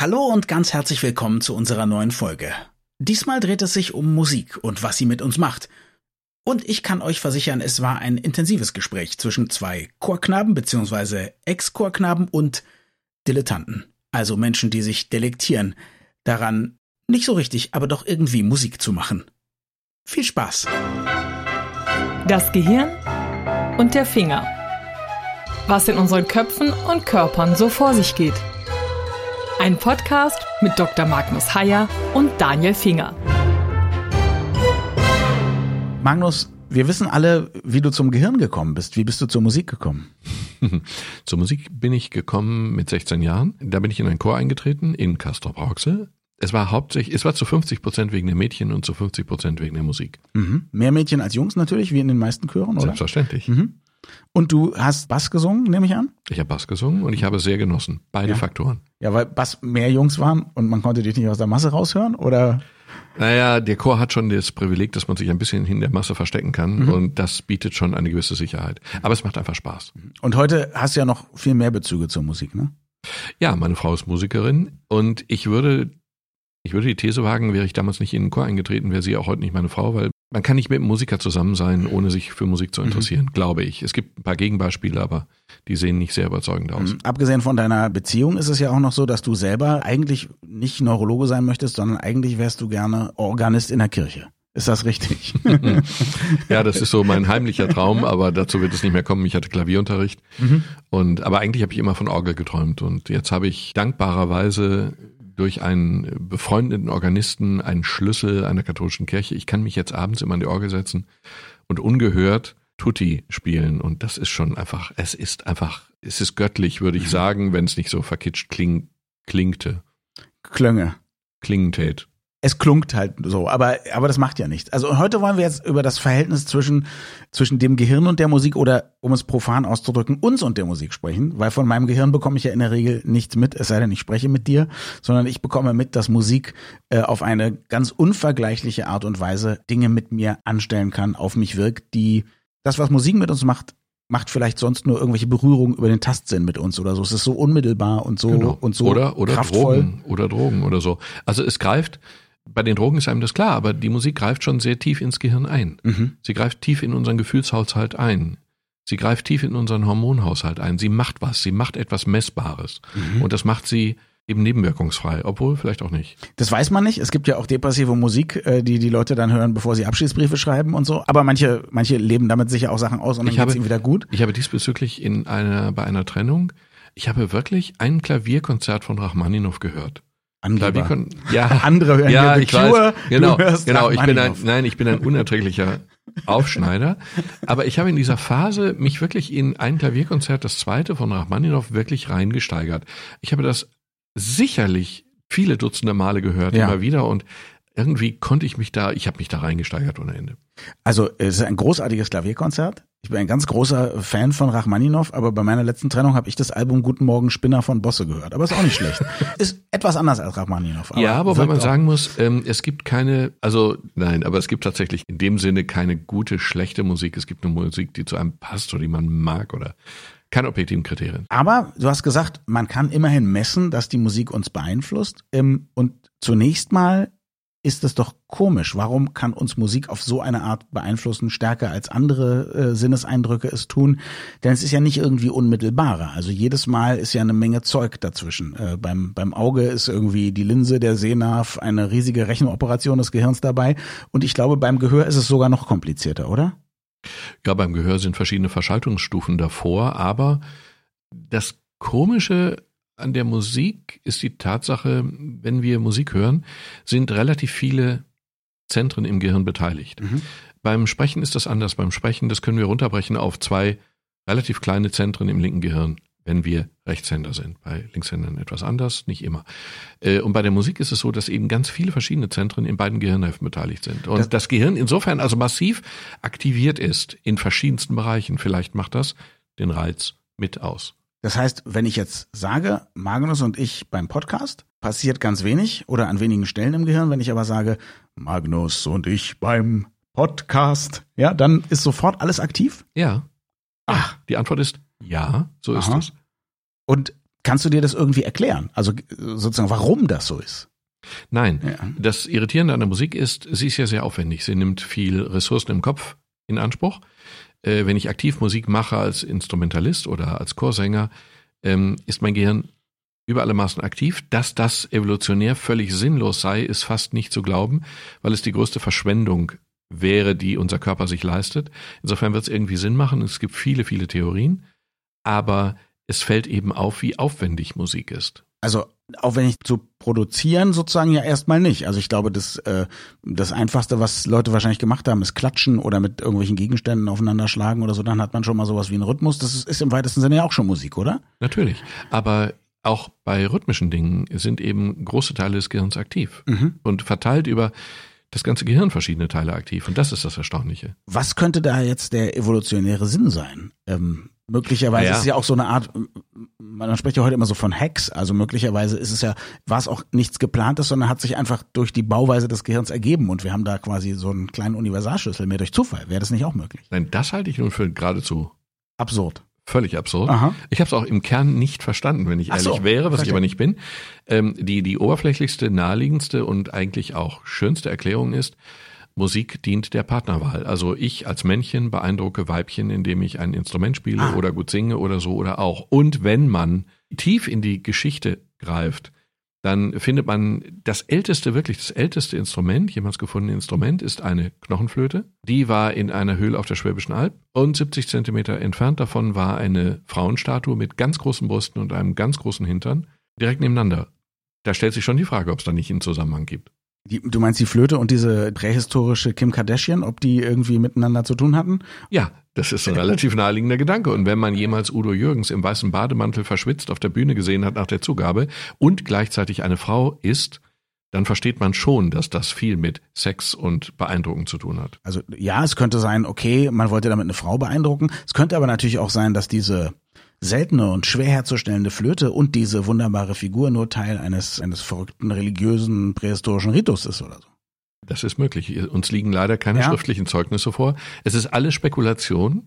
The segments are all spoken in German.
Hallo und ganz herzlich willkommen zu unserer neuen Folge. Diesmal dreht es sich um Musik und was sie mit uns macht. Und ich kann euch versichern, es war ein intensives Gespräch zwischen zwei Chorknaben bzw. Ex-Chorknaben und Dilettanten. Also Menschen, die sich delektieren daran, nicht so richtig, aber doch irgendwie Musik zu machen. Viel Spaß! Das Gehirn und der Finger. Was in unseren Köpfen und Körpern so vor sich geht. Ein Podcast mit Dr. Magnus Heyer und Daniel Finger. Magnus, wir wissen alle, wie du zum Gehirn gekommen bist. Wie bist du zur Musik gekommen? zur Musik bin ich gekommen mit 16 Jahren. Da bin ich in einen Chor eingetreten in Castrop Rauxel. Es war hauptsächlich, es war zu 50 Prozent wegen der Mädchen und zu 50 Prozent wegen der Musik. Mhm. Mehr Mädchen als Jungs natürlich, wie in den meisten Chören, oder? Selbstverständlich. Mhm. Und du hast Bass gesungen, nehme ich an? Ich habe Bass gesungen und ich habe sehr genossen. Beide ja. Faktoren. Ja, weil Bass mehr Jungs waren und man konnte dich nicht aus der Masse raushören, oder? Naja, der Chor hat schon das Privileg, dass man sich ein bisschen in der Masse verstecken kann mhm. und das bietet schon eine gewisse Sicherheit. Aber es macht einfach Spaß. Und heute hast du ja noch viel mehr Bezüge zur Musik, ne? Ja, meine Frau ist Musikerin und ich würde ich würde die These wagen, wäre ich damals nicht in den Chor eingetreten, wäre sie auch heute nicht meine Frau, weil man kann nicht mit einem Musiker zusammen sein, ohne sich für Musik zu interessieren, mhm. glaube ich. Es gibt ein paar Gegenbeispiele, aber die sehen nicht sehr überzeugend aus. Mhm. Abgesehen von deiner Beziehung ist es ja auch noch so, dass du selber eigentlich nicht Neurologe sein möchtest, sondern eigentlich wärst du gerne Organist in der Kirche. Ist das richtig? ja, das ist so mein heimlicher Traum, aber dazu wird es nicht mehr kommen. Ich hatte Klavierunterricht mhm. und aber eigentlich habe ich immer von Orgel geträumt und jetzt habe ich dankbarerweise durch einen befreundeten Organisten einen Schlüssel einer katholischen Kirche. Ich kann mich jetzt abends immer an die Orgel setzen und ungehört Tutti spielen. Und das ist schon einfach, es ist einfach, es ist göttlich, würde ich mhm. sagen, wenn es nicht so verkitscht kling, klingte. Klönge. Klingen tät es klunkt halt so, aber, aber das macht ja nichts. Also heute wollen wir jetzt über das Verhältnis zwischen, zwischen dem Gehirn und der Musik oder, um es profan auszudrücken, uns und der Musik sprechen, weil von meinem Gehirn bekomme ich ja in der Regel nichts mit, es sei denn, ich spreche mit dir, sondern ich bekomme mit, dass Musik äh, auf eine ganz unvergleichliche Art und Weise Dinge mit mir anstellen kann, auf mich wirkt, die das, was Musik mit uns macht, macht vielleicht sonst nur irgendwelche Berührungen über den Tastsinn mit uns oder so. Es ist so unmittelbar und so genau. und so oder oder kraftvoll. Drogen oder Drogen oder so. Also es greift bei den Drogen ist einem das klar, aber die Musik greift schon sehr tief ins Gehirn ein. Mhm. Sie greift tief in unseren Gefühlshaushalt ein. Sie greift tief in unseren Hormonhaushalt ein. Sie macht was. Sie macht etwas Messbares. Mhm. Und das macht sie eben nebenwirkungsfrei, obwohl vielleicht auch nicht. Das weiß man nicht. Es gibt ja auch depressive Musik, äh, die die Leute dann hören, bevor sie Abschiedsbriefe schreiben und so. Aber manche, manche leben damit sicher auch Sachen aus und dann geht es ihnen wieder gut. Ich habe diesbezüglich in einer, bei einer Trennung, ich habe wirklich ein Klavierkonzert von Rachmaninow gehört. Angeber. Klar, ja, andere hören ja, ich Cure, weiß, genau, genau. Ich bin ein, nein, ich bin ein unerträglicher Aufschneider. Aber ich habe in dieser Phase mich wirklich in ein Klavierkonzert, das zweite von Rachmaninow, wirklich reingesteigert. Ich habe das sicherlich viele Dutzende Male gehört, ja. immer wieder und irgendwie konnte ich mich da, ich habe mich da reingesteigert ohne Ende. Also es ist ein großartiges Klavierkonzert. Ich bin ein ganz großer Fan von Rachmaninow, aber bei meiner letzten Trennung habe ich das Album Guten Morgen Spinner von Bosse gehört. Aber ist auch nicht schlecht. ist etwas anders als Rachmaninow. ja, aber weil man sagen muss, ähm, es gibt keine, also nein, aber es gibt tatsächlich in dem Sinne keine gute, schlechte Musik. Es gibt eine Musik, die zu einem passt oder die man mag oder kein objektiven Kriterien. Aber du hast gesagt, man kann immerhin messen, dass die Musik uns beeinflusst. Ähm, und zunächst mal ist es doch komisch. Warum kann uns Musik auf so eine Art beeinflussen, stärker als andere äh, Sinneseindrücke es tun? Denn es ist ja nicht irgendwie unmittelbarer. Also jedes Mal ist ja eine Menge Zeug dazwischen. Äh, beim, beim Auge ist irgendwie die Linse, der Sehnerv, eine riesige Rechenoperation des Gehirns dabei. Und ich glaube, beim Gehör ist es sogar noch komplizierter, oder? Ja, beim Gehör sind verschiedene Verschaltungsstufen davor, aber das Komische an der Musik ist die Tatsache, wenn wir Musik hören, sind relativ viele Zentren im Gehirn beteiligt. Mhm. Beim Sprechen ist das anders. Beim Sprechen, das können wir runterbrechen auf zwei relativ kleine Zentren im linken Gehirn, wenn wir Rechtshänder sind. Bei Linkshändern etwas anders, nicht immer. Äh, und bei der Musik ist es so, dass eben ganz viele verschiedene Zentren in beiden Gehirnhälften beteiligt sind. Und das, das Gehirn insofern also massiv aktiviert ist in verschiedensten Bereichen. Vielleicht macht das den Reiz mit aus. Das heißt, wenn ich jetzt sage, Magnus und ich beim Podcast, passiert ganz wenig oder an wenigen Stellen im Gehirn. Wenn ich aber sage, Magnus und ich beim Podcast, ja, dann ist sofort alles aktiv? Ja. Ach, die Antwort ist ja, so ist es. Und Kannst du dir das irgendwie erklären? Also sozusagen, warum das so ist? Nein, ja. das Irritierende an der Musik ist, sie ist ja sehr aufwendig. Sie nimmt viel Ressourcen im Kopf in Anspruch. Äh, wenn ich aktiv Musik mache als Instrumentalist oder als Chorsänger, ähm, ist mein Gehirn über alle Maßen aktiv. Dass das evolutionär völlig sinnlos sei, ist fast nicht zu glauben, weil es die größte Verschwendung wäre, die unser Körper sich leistet. Insofern wird es irgendwie Sinn machen. Es gibt viele, viele Theorien, aber es fällt eben auf, wie aufwendig Musik ist. Also aufwendig zu produzieren sozusagen ja erstmal nicht. Also ich glaube, das, äh, das Einfachste, was Leute wahrscheinlich gemacht haben, ist klatschen oder mit irgendwelchen Gegenständen aufeinander schlagen oder so. Dann hat man schon mal sowas wie einen Rhythmus. Das ist, ist im weitesten Sinne ja auch schon Musik, oder? Natürlich. Aber auch bei rhythmischen Dingen sind eben große Teile des Gehirns aktiv mhm. und verteilt über das ganze Gehirn verschiedene Teile aktiv. Und das ist das Erstaunliche. Was könnte da jetzt der evolutionäre Sinn sein? Ähm, möglicherweise ja. ist es ja auch so eine Art, man spricht ja heute immer so von Hacks, also möglicherweise ist es ja, war es auch nichts geplantes, sondern hat sich einfach durch die Bauweise des Gehirns ergeben und wir haben da quasi so einen kleinen Universalschlüssel mehr durch Zufall. Wäre das nicht auch möglich? Nein, das halte ich nun für geradezu absurd. Völlig absurd. Aha. Ich habe es auch im Kern nicht verstanden, wenn ich ehrlich so, wäre, was verstehe. ich aber nicht bin. Ähm, die, die oberflächlichste, naheliegendste und eigentlich auch schönste Erklärung ist, Musik dient der Partnerwahl. Also ich als Männchen beeindrucke Weibchen, indem ich ein Instrument spiele ah. oder gut singe oder so oder auch. Und wenn man tief in die Geschichte greift, dann findet man das älteste, wirklich das älteste Instrument, jemals gefundene Instrument, ist eine Knochenflöte. Die war in einer Höhle auf der Schwäbischen Alb und 70 Zentimeter entfernt davon war eine Frauenstatue mit ganz großen Brüsten und einem ganz großen Hintern, direkt nebeneinander. Da stellt sich schon die Frage, ob es da nicht einen Zusammenhang gibt. Die, du meinst die Flöte und diese prähistorische Kim Kardashian, ob die irgendwie miteinander zu tun hatten? Ja, das ist ein relativ naheliegender Gedanke. Und wenn man jemals Udo Jürgens im weißen Bademantel verschwitzt auf der Bühne gesehen hat nach der Zugabe und gleichzeitig eine Frau ist, dann versteht man schon, dass das viel mit Sex und Beeindrucken zu tun hat. Also ja, es könnte sein, okay, man wollte damit eine Frau beeindrucken. Es könnte aber natürlich auch sein, dass diese seltene und schwer herzustellende Flöte und diese wunderbare Figur nur Teil eines, eines verrückten religiösen prähistorischen Ritus ist oder so. Das ist möglich. Uns liegen leider keine ja. schriftlichen Zeugnisse vor. Es ist alles Spekulation,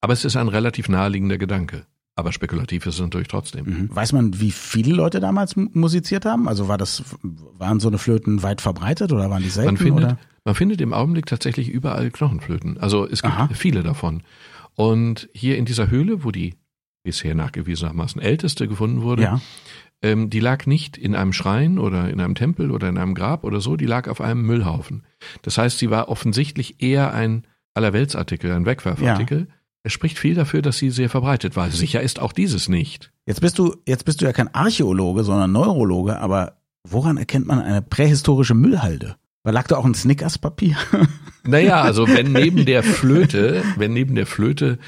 aber es ist ein relativ naheliegender Gedanke. Aber spekulativ ist es natürlich trotzdem. Mhm. Weiß man, wie viele Leute damals musiziert haben? Also war das, waren so eine Flöten weit verbreitet oder waren die selten? Man findet, oder? man findet im Augenblick tatsächlich überall Knochenflöten. Also es gibt Aha. viele davon. Und hier in dieser Höhle, wo die bisher nachgewiesenermaßen älteste gefunden wurde, ja. ähm, die lag nicht in einem Schrein oder in einem Tempel oder in einem Grab oder so, die lag auf einem Müllhaufen. Das heißt, sie war offensichtlich eher ein Allerweltsartikel, ein Wegwerfartikel. Ja. Es spricht viel dafür, dass sie sehr verbreitet war. Sicher ist auch dieses nicht. Jetzt bist du, jetzt bist du ja kein Archäologe, sondern Neurologe, aber woran erkennt man eine prähistorische Müllhalde? Da lag da auch ein Snickers-Papier? Naja, also wenn neben der Flöte, wenn neben der Flöte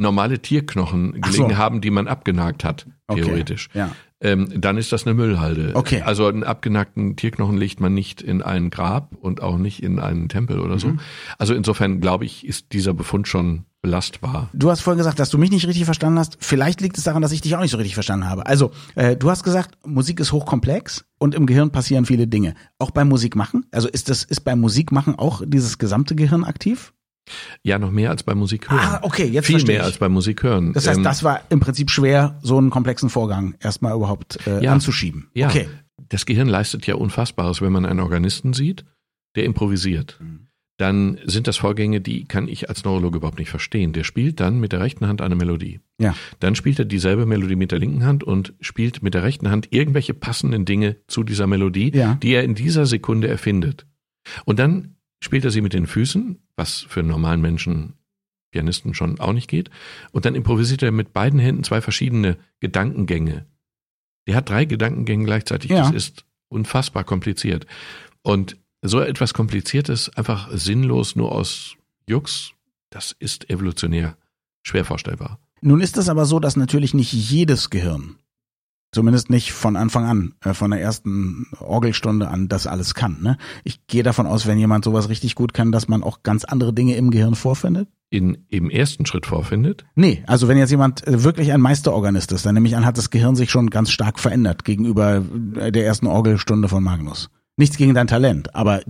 normale Tierknochen gelegen so. haben, die man abgenagt hat, theoretisch. Okay. Ja. Ähm, dann ist das eine Müllhalde. Okay. Also einen abgenagten Tierknochen legt man nicht in ein Grab und auch nicht in einen Tempel oder so. Mhm. Also insofern glaube ich, ist dieser Befund schon belastbar. Du hast vorhin gesagt, dass du mich nicht richtig verstanden hast. Vielleicht liegt es daran, dass ich dich auch nicht so richtig verstanden habe. Also, äh, du hast gesagt, Musik ist hochkomplex und im Gehirn passieren viele Dinge. Auch beim Musikmachen? Also ist das, ist beim Musikmachen auch dieses gesamte Gehirn aktiv? Ja, noch mehr als bei Musik hören. Ah, okay, jetzt Viel mehr als bei Musik hören. Das heißt, ähm, das war im Prinzip schwer, so einen komplexen Vorgang erstmal überhaupt äh, ja, anzuschieben. Ja, okay. das Gehirn leistet ja Unfassbares, wenn man einen Organisten sieht, der improvisiert. Mhm. Dann sind das Vorgänge, die kann ich als Neurologe überhaupt nicht verstehen. Der spielt dann mit der rechten Hand eine Melodie. Ja. Dann spielt er dieselbe Melodie mit der linken Hand und spielt mit der rechten Hand irgendwelche passenden Dinge zu dieser Melodie, ja. die er in dieser Sekunde erfindet. Und dann spielt er sie mit den Füßen, was für einen normalen Menschen, Pianisten schon auch nicht geht. Und dann improvisiert er mit beiden Händen zwei verschiedene Gedankengänge. Der hat drei Gedankengänge gleichzeitig. Ja. Das ist unfassbar kompliziert. Und so etwas Kompliziertes, einfach sinnlos nur aus Jux, das ist evolutionär schwer vorstellbar. Nun ist es aber so, dass natürlich nicht jedes Gehirn Zumindest nicht von Anfang an, äh, von der ersten Orgelstunde an, das alles kann. Ne? Ich gehe davon aus, wenn jemand sowas richtig gut kann, dass man auch ganz andere Dinge im Gehirn vorfindet. In, Im ersten Schritt vorfindet? Nee, also wenn jetzt jemand äh, wirklich ein Meisterorganist ist, dann nehme ich an, hat das Gehirn sich schon ganz stark verändert gegenüber äh, der ersten Orgelstunde von Magnus. Nichts gegen dein Talent, aber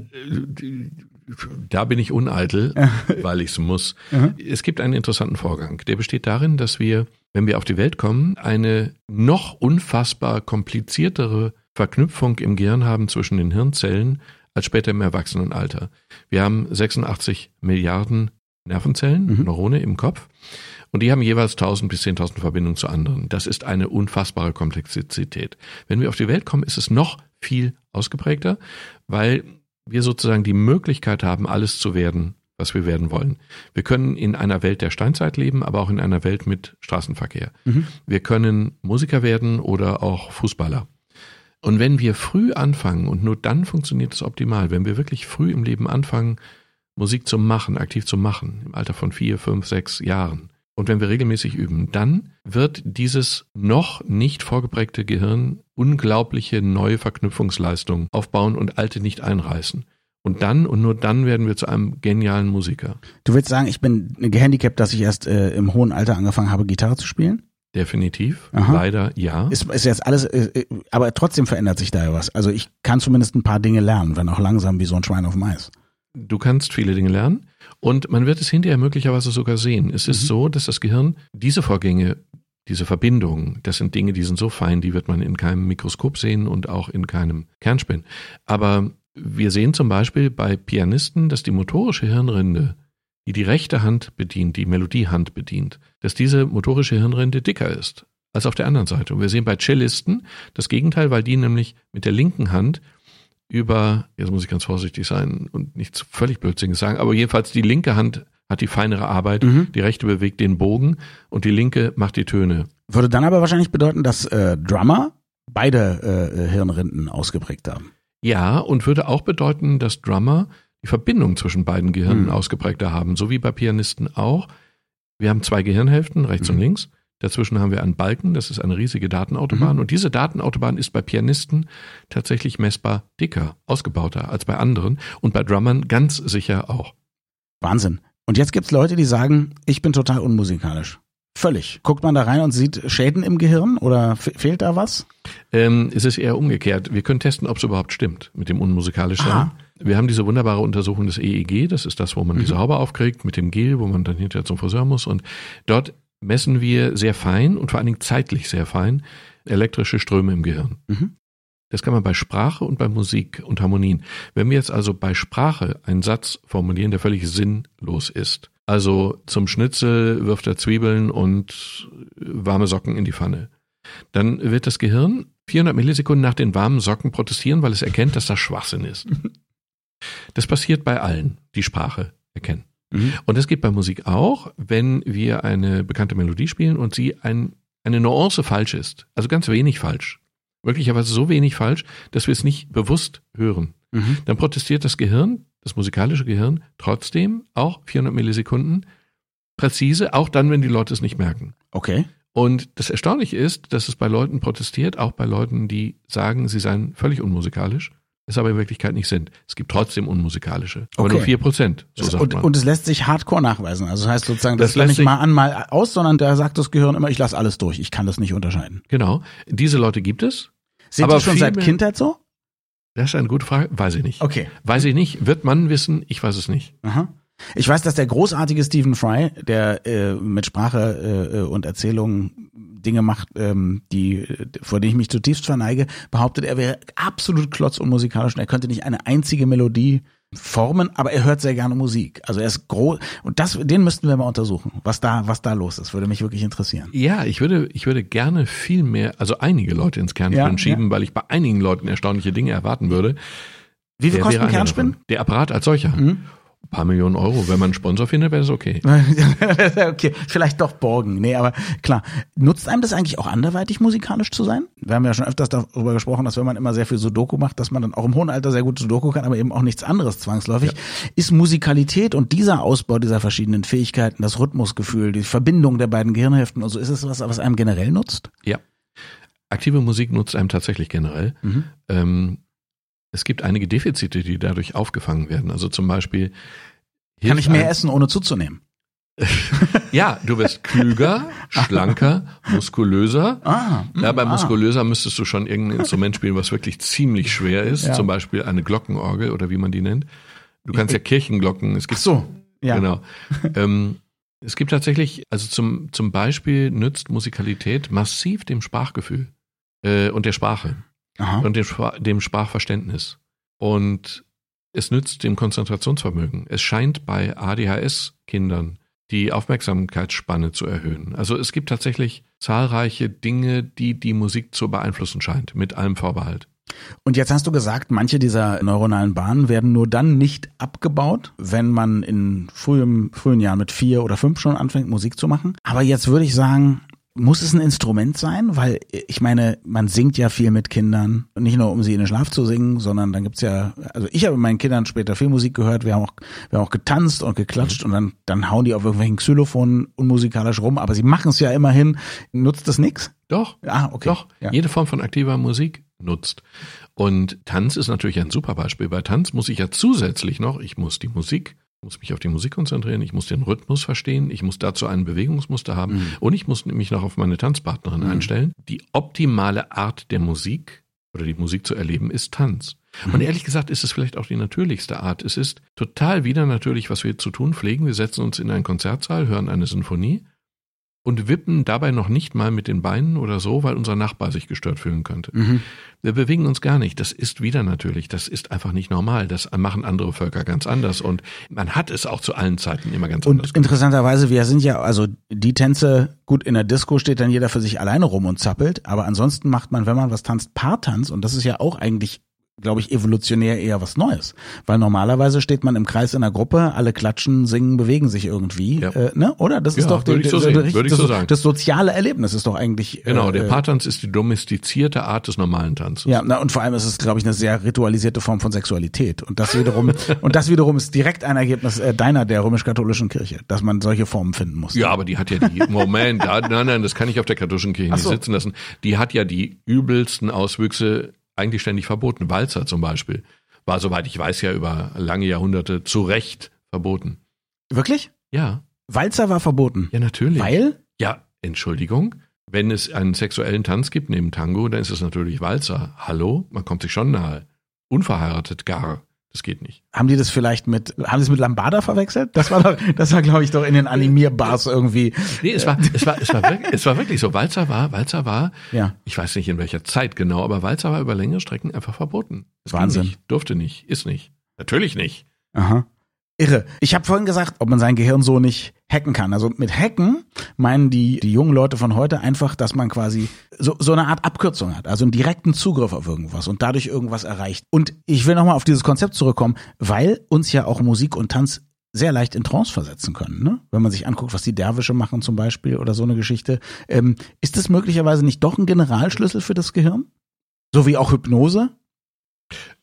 da bin ich uneitel, weil ich es muss. es gibt einen interessanten Vorgang. Der besteht darin, dass wir wenn wir auf die Welt kommen, eine noch unfassbar kompliziertere Verknüpfung im Gehirn haben zwischen den Hirnzellen als später im Erwachsenenalter. Wir haben 86 Milliarden Nervenzellen, mhm. Neurone im Kopf. Und die haben jeweils 1000 bis 10.000 Verbindungen zu anderen. Das ist eine unfassbare Komplexität. Wenn wir auf die Welt kommen, ist es noch viel ausgeprägter, weil wir sozusagen die Möglichkeit haben, alles zu werden, was wir werden wollen. Wir können in einer Welt der Steinzeit leben, aber auch in einer Welt mit Straßenverkehr. Mhm. Wir können Musiker werden oder auch Fußballer. Und wenn wir früh anfangen, und nur dann funktioniert es optimal, wenn wir wirklich früh im Leben anfangen, Musik zu machen, aktiv zu machen, im Alter von vier, fünf, sechs Jahren, und wenn wir regelmäßig üben, dann wird dieses noch nicht vorgeprägte Gehirn unglaubliche neue Verknüpfungsleistungen aufbauen und alte nicht einreißen. Und dann und nur dann werden wir zu einem genialen Musiker. Du willst sagen, ich bin gehandicapt, dass ich erst äh, im hohen Alter angefangen habe, Gitarre zu spielen? Definitiv. Aha. Leider ja. Ist, ist jetzt alles, äh, äh, aber trotzdem verändert sich da ja was. Also ich kann zumindest ein paar Dinge lernen, wenn auch langsam wie so ein Schwein auf dem Eis. Du kannst viele Dinge lernen und man wird es hinterher möglicherweise sogar sehen. Es ist mhm. so, dass das Gehirn diese Vorgänge, diese Verbindungen, das sind Dinge, die sind so fein, die wird man in keinem Mikroskop sehen und auch in keinem Kernspin. Aber wir sehen zum Beispiel bei Pianisten, dass die motorische Hirnrinde, die die rechte Hand bedient, die Melodiehand bedient, dass diese motorische Hirnrinde dicker ist als auf der anderen Seite. Und wir sehen bei Cellisten das Gegenteil, weil die nämlich mit der linken Hand über, jetzt muss ich ganz vorsichtig sein und nicht völlig blödsinnig sagen, aber jedenfalls die linke Hand hat die feinere Arbeit, mhm. die rechte bewegt den Bogen und die linke macht die Töne. Würde dann aber wahrscheinlich bedeuten, dass äh, Drummer beide äh, Hirnrinden ausgeprägt haben. Ja, und würde auch bedeuten, dass Drummer die Verbindung zwischen beiden Gehirnen mhm. ausgeprägter haben, so wie bei Pianisten auch. Wir haben zwei Gehirnhälften, rechts mhm. und links. Dazwischen haben wir einen Balken, das ist eine riesige Datenautobahn. Mhm. Und diese Datenautobahn ist bei Pianisten tatsächlich messbar dicker, ausgebauter als bei anderen und bei Drummern ganz sicher auch. Wahnsinn. Und jetzt gibt's Leute, die sagen, ich bin total unmusikalisch. Völlig. Guckt man da rein und sieht Schäden im Gehirn oder fehlt da was? Ähm, es ist eher umgekehrt. Wir können testen, ob es überhaupt stimmt mit dem unmusikalischen. Aha. Wir haben diese wunderbare Untersuchung des EEG, das ist das, wo man mhm. diese Haube aufkriegt mit dem Gel, wo man dann hinterher zum Friseur muss. Und dort messen wir sehr fein und vor allen Dingen zeitlich sehr fein elektrische Ströme im Gehirn. Mhm. Das kann man bei Sprache und bei Musik und Harmonien. Wenn wir jetzt also bei Sprache einen Satz formulieren, der völlig sinnlos ist, also zum Schnitzel wirft er Zwiebeln und warme Socken in die Pfanne, dann wird das Gehirn 400 Millisekunden nach den warmen Socken protestieren, weil es erkennt, dass das Schwachsinn ist. Das passiert bei allen, die Sprache erkennen. Mhm. Und das geht bei Musik auch, wenn wir eine bekannte Melodie spielen und sie ein, eine Nuance falsch ist. Also ganz wenig falsch. Möglicherweise so wenig falsch, dass wir es nicht bewusst hören. Mhm. Dann protestiert das Gehirn, das musikalische Gehirn, trotzdem auch 400 Millisekunden präzise, auch dann, wenn die Leute es nicht merken. Okay. Und das Erstaunliche ist, dass es bei Leuten protestiert, auch bei Leuten, die sagen, sie seien völlig unmusikalisch es aber in Wirklichkeit nicht sind. Es gibt trotzdem unmusikalische, aber okay. nur vier Prozent. So sagt und, und es lässt sich hardcore nachweisen. Also das heißt sozusagen, das, das lässt nicht mal an, mal aus, sondern da sagt das Gehirn immer, ich lasse alles durch, ich kann das nicht unterscheiden. Genau. Diese Leute gibt es. Sind aber die schon seit Kindheit so? Das ist eine gute Frage. Weiß ich nicht. Okay. Weiß ich nicht. Wird man wissen? Ich weiß es nicht. Aha. Ich weiß, dass der großartige Stephen Fry, der äh, mit Sprache äh, und Erzählung Dinge macht, ähm, die, vor denen ich mich zutiefst verneige, behauptet, er wäre absolut klotz und musikalisch und er könnte nicht eine einzige Melodie formen, aber er hört sehr gerne Musik. Also er ist groß und das, den müssten wir mal untersuchen, was da, was da los ist, würde mich wirklich interessieren. Ja, ich würde, ich würde gerne viel mehr, also einige Leute ins Kernspin ja, schieben, ja. weil ich bei einigen Leuten erstaunliche Dinge erwarten würde. Wie viel kostet ein Kernspin? Der Apparat als solcher. Mhm. Ein paar Millionen Euro. Wenn man einen Sponsor findet, wäre das okay. okay, vielleicht doch Borgen. Nee, aber klar. Nutzt einem das eigentlich auch anderweitig musikalisch zu sein? Wir haben ja schon öfters darüber gesprochen, dass wenn man immer sehr viel Sudoku macht, dass man dann auch im hohen Alter sehr gut Sudoku kann, aber eben auch nichts anderes zwangsläufig. Ja. Ist Musikalität und dieser Ausbau dieser verschiedenen Fähigkeiten, das Rhythmusgefühl, die Verbindung der beiden Gehirnhälften und so, ist es was, was einem generell nutzt? Ja. Aktive Musik nutzt einem tatsächlich generell. Mhm. Ähm, es gibt einige Defizite, die dadurch aufgefangen werden. Also zum Beispiel. Kann ich mehr essen, ohne zuzunehmen? ja, du wirst klüger, schlanker, muskulöser. Ah, ja, bei ah. muskulöser müsstest du schon irgendein Instrument spielen, was wirklich ziemlich schwer ist. Ja. Zum Beispiel eine Glockenorgel oder wie man die nennt. Du kannst ja Kirchenglocken. Es gibt Ach so, ja. Genau. ähm, Es gibt tatsächlich, also zum, zum Beispiel nützt Musikalität massiv dem Sprachgefühl äh, und der Sprache Aha. und dem, dem Sprachverständnis. Und es nützt dem Konzentrationsvermögen. Es scheint bei ADHS-Kindern die Aufmerksamkeitsspanne zu erhöhen. Also es gibt tatsächlich zahlreiche Dinge, die die Musik zu beeinflussen scheint, mit allem Vorbehalt. Und jetzt hast du gesagt, manche dieser neuronalen Bahnen werden nur dann nicht abgebaut, wenn man in frühem, frühen Jahren mit vier oder fünf schon anfängt, Musik zu machen. Aber jetzt würde ich sagen, muss es ein Instrument sein? Weil ich meine, man singt ja viel mit Kindern. Nicht nur, um sie in den Schlaf zu singen, sondern dann gibt's ja, also ich habe meinen Kindern später viel Musik gehört. Wir haben auch, wir haben auch getanzt und geklatscht und dann, dann hauen die auf irgendwelchen Xylophonen unmusikalisch rum. Aber sie machen es ja immerhin. Nutzt das nix? Doch, Ah, okay. doch. Ja. Jede Form von aktiver Musik nutzt. Und Tanz ist natürlich ein super Beispiel. Bei Tanz muss ich ja zusätzlich noch, ich muss die Musik, muss mich auf die Musik konzentrieren, ich muss den Rhythmus verstehen, ich muss dazu ein Bewegungsmuster haben Mhm. und ich muss mich noch auf meine Tanzpartnerin einstellen. Die optimale Art der Musik oder die Musik zu erleben ist Tanz. Mhm. Und ehrlich gesagt ist es vielleicht auch die natürlichste Art. Es ist total wieder natürlich, was wir zu tun pflegen. Wir setzen uns in einen Konzertsaal, hören eine Sinfonie und wippen dabei noch nicht mal mit den Beinen oder so, weil unser Nachbar sich gestört fühlen könnte. Mhm. Wir bewegen uns gar nicht. Das ist wieder natürlich. Das ist einfach nicht normal. Das machen andere Völker ganz anders. Und man hat es auch zu allen Zeiten immer ganz anders Und interessanterweise, wir sind ja, also die Tänze, gut, in der Disco steht dann jeder für sich alleine rum und zappelt, aber ansonsten macht man, wenn man was tanzt, Paartanz und das ist ja auch eigentlich glaube ich, evolutionär eher was Neues. Weil normalerweise steht man im Kreis in einer Gruppe, alle klatschen, singen, bewegen sich irgendwie, Ja. äh, ne? Oder? Das ist Ja, doch würde ich so würde ich das, so sagen. das soziale Erlebnis ist doch eigentlich. Genau, der äh, Paartanz ist die domestizierte Art des normalen Tanzes. Ja, na, und vor allem ist es, glaube ich, eine sehr ritualisierte Form von Sexualität. Und das wiederum, und das wiederum ist direkt ein Ergebnis äh, deiner, der römisch-katholischen Kirche, dass man solche Formen finden muss. Ja, aber die hat ja die, Moment, da, nein, nein, das kann ich auf der katholischen Kirche Ach nicht so. sitzen lassen. Die hat ja die übelsten Auswüchse eigentlich ständig verboten. Walzer zum Beispiel war, soweit ich weiß, ja über lange Jahrhunderte zu Recht verboten. Wirklich? Ja, Walzer war verboten. ja, natürlich. Weil? Ja, Entschuldigung. Wenn es einen sexuellen Tanz gibt neben Tango, dann ist es natürlich Walzer. Hallo? Man kommt sich schon nahe. Unverheiratet gar. Das geht nicht. Haben die das vielleicht mit, haben sie es mit Lambada verwechselt? Das war doch, das war, glaube ich, doch in den Animierbars irgendwie. Nee, es war, es war, es war, wirklich, es war wirklich so. Walzer war, Walzer war, Ja. ich weiß nicht in welcher Zeit genau, aber Walzer war über längere Strecken einfach verboten. Das Wahnsinn. Nicht, durfte nicht, ist nicht. Natürlich nicht. Aha. Irre. Ich habe vorhin gesagt, ob man sein Gehirn so nicht hacken kann. Also mit hacken meinen die, die jungen Leute von heute einfach, dass man quasi so, so eine Art Abkürzung hat, also einen direkten Zugriff auf irgendwas und dadurch irgendwas erreicht. Und ich will nochmal auf dieses Konzept zurückkommen, weil uns ja auch Musik und Tanz sehr leicht in Trance versetzen können. Ne? Wenn man sich anguckt, was die Derwische machen zum Beispiel oder so eine Geschichte. Ähm, ist das möglicherweise nicht doch ein Generalschlüssel für das Gehirn? So wie auch Hypnose?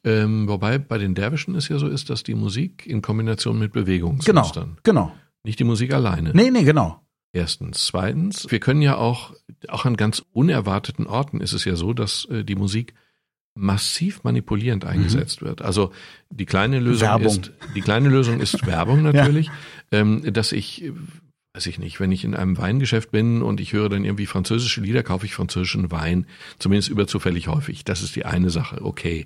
Ähm, wobei bei den Derwischen es ja so ist, dass die Musik in Kombination mit Genau, Bewegungsmustern, genau. Nicht die Musik alleine. Nee, nee, genau. Erstens. Zweitens, wir können ja auch, auch an ganz unerwarteten Orten ist es ja so, dass äh, die Musik massiv manipulierend eingesetzt wird. Also die kleine Lösung Mhm. Werbung. ist, die kleine Lösung ist Werbung natürlich, ähm, dass ich, weiß ich nicht, wenn ich in einem Weingeschäft bin und ich höre dann irgendwie französische Lieder, kaufe ich französischen Wein, zumindest überzufällig häufig. Das ist die eine Sache, okay.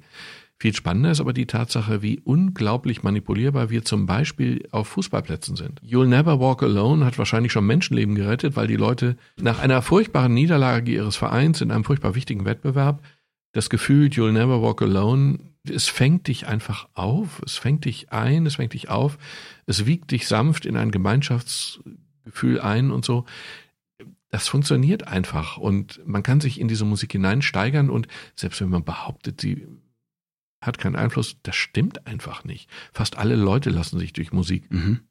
Viel spannender ist aber die Tatsache, wie unglaublich manipulierbar wir zum Beispiel auf Fußballplätzen sind. You'll Never Walk Alone hat wahrscheinlich schon Menschenleben gerettet, weil die Leute nach einer furchtbaren Niederlage ihres Vereins in einem furchtbar wichtigen Wettbewerb das Gefühl, You'll Never Walk Alone, es fängt dich einfach auf, es fängt dich ein, es fängt dich auf, es wiegt dich sanft in ein Gemeinschaftsgefühl ein und so. Das funktioniert einfach und man kann sich in diese Musik hineinsteigern und selbst wenn man behauptet, sie hat keinen Einfluss, das stimmt einfach nicht. Fast alle Leute lassen sich durch Musik Mhm.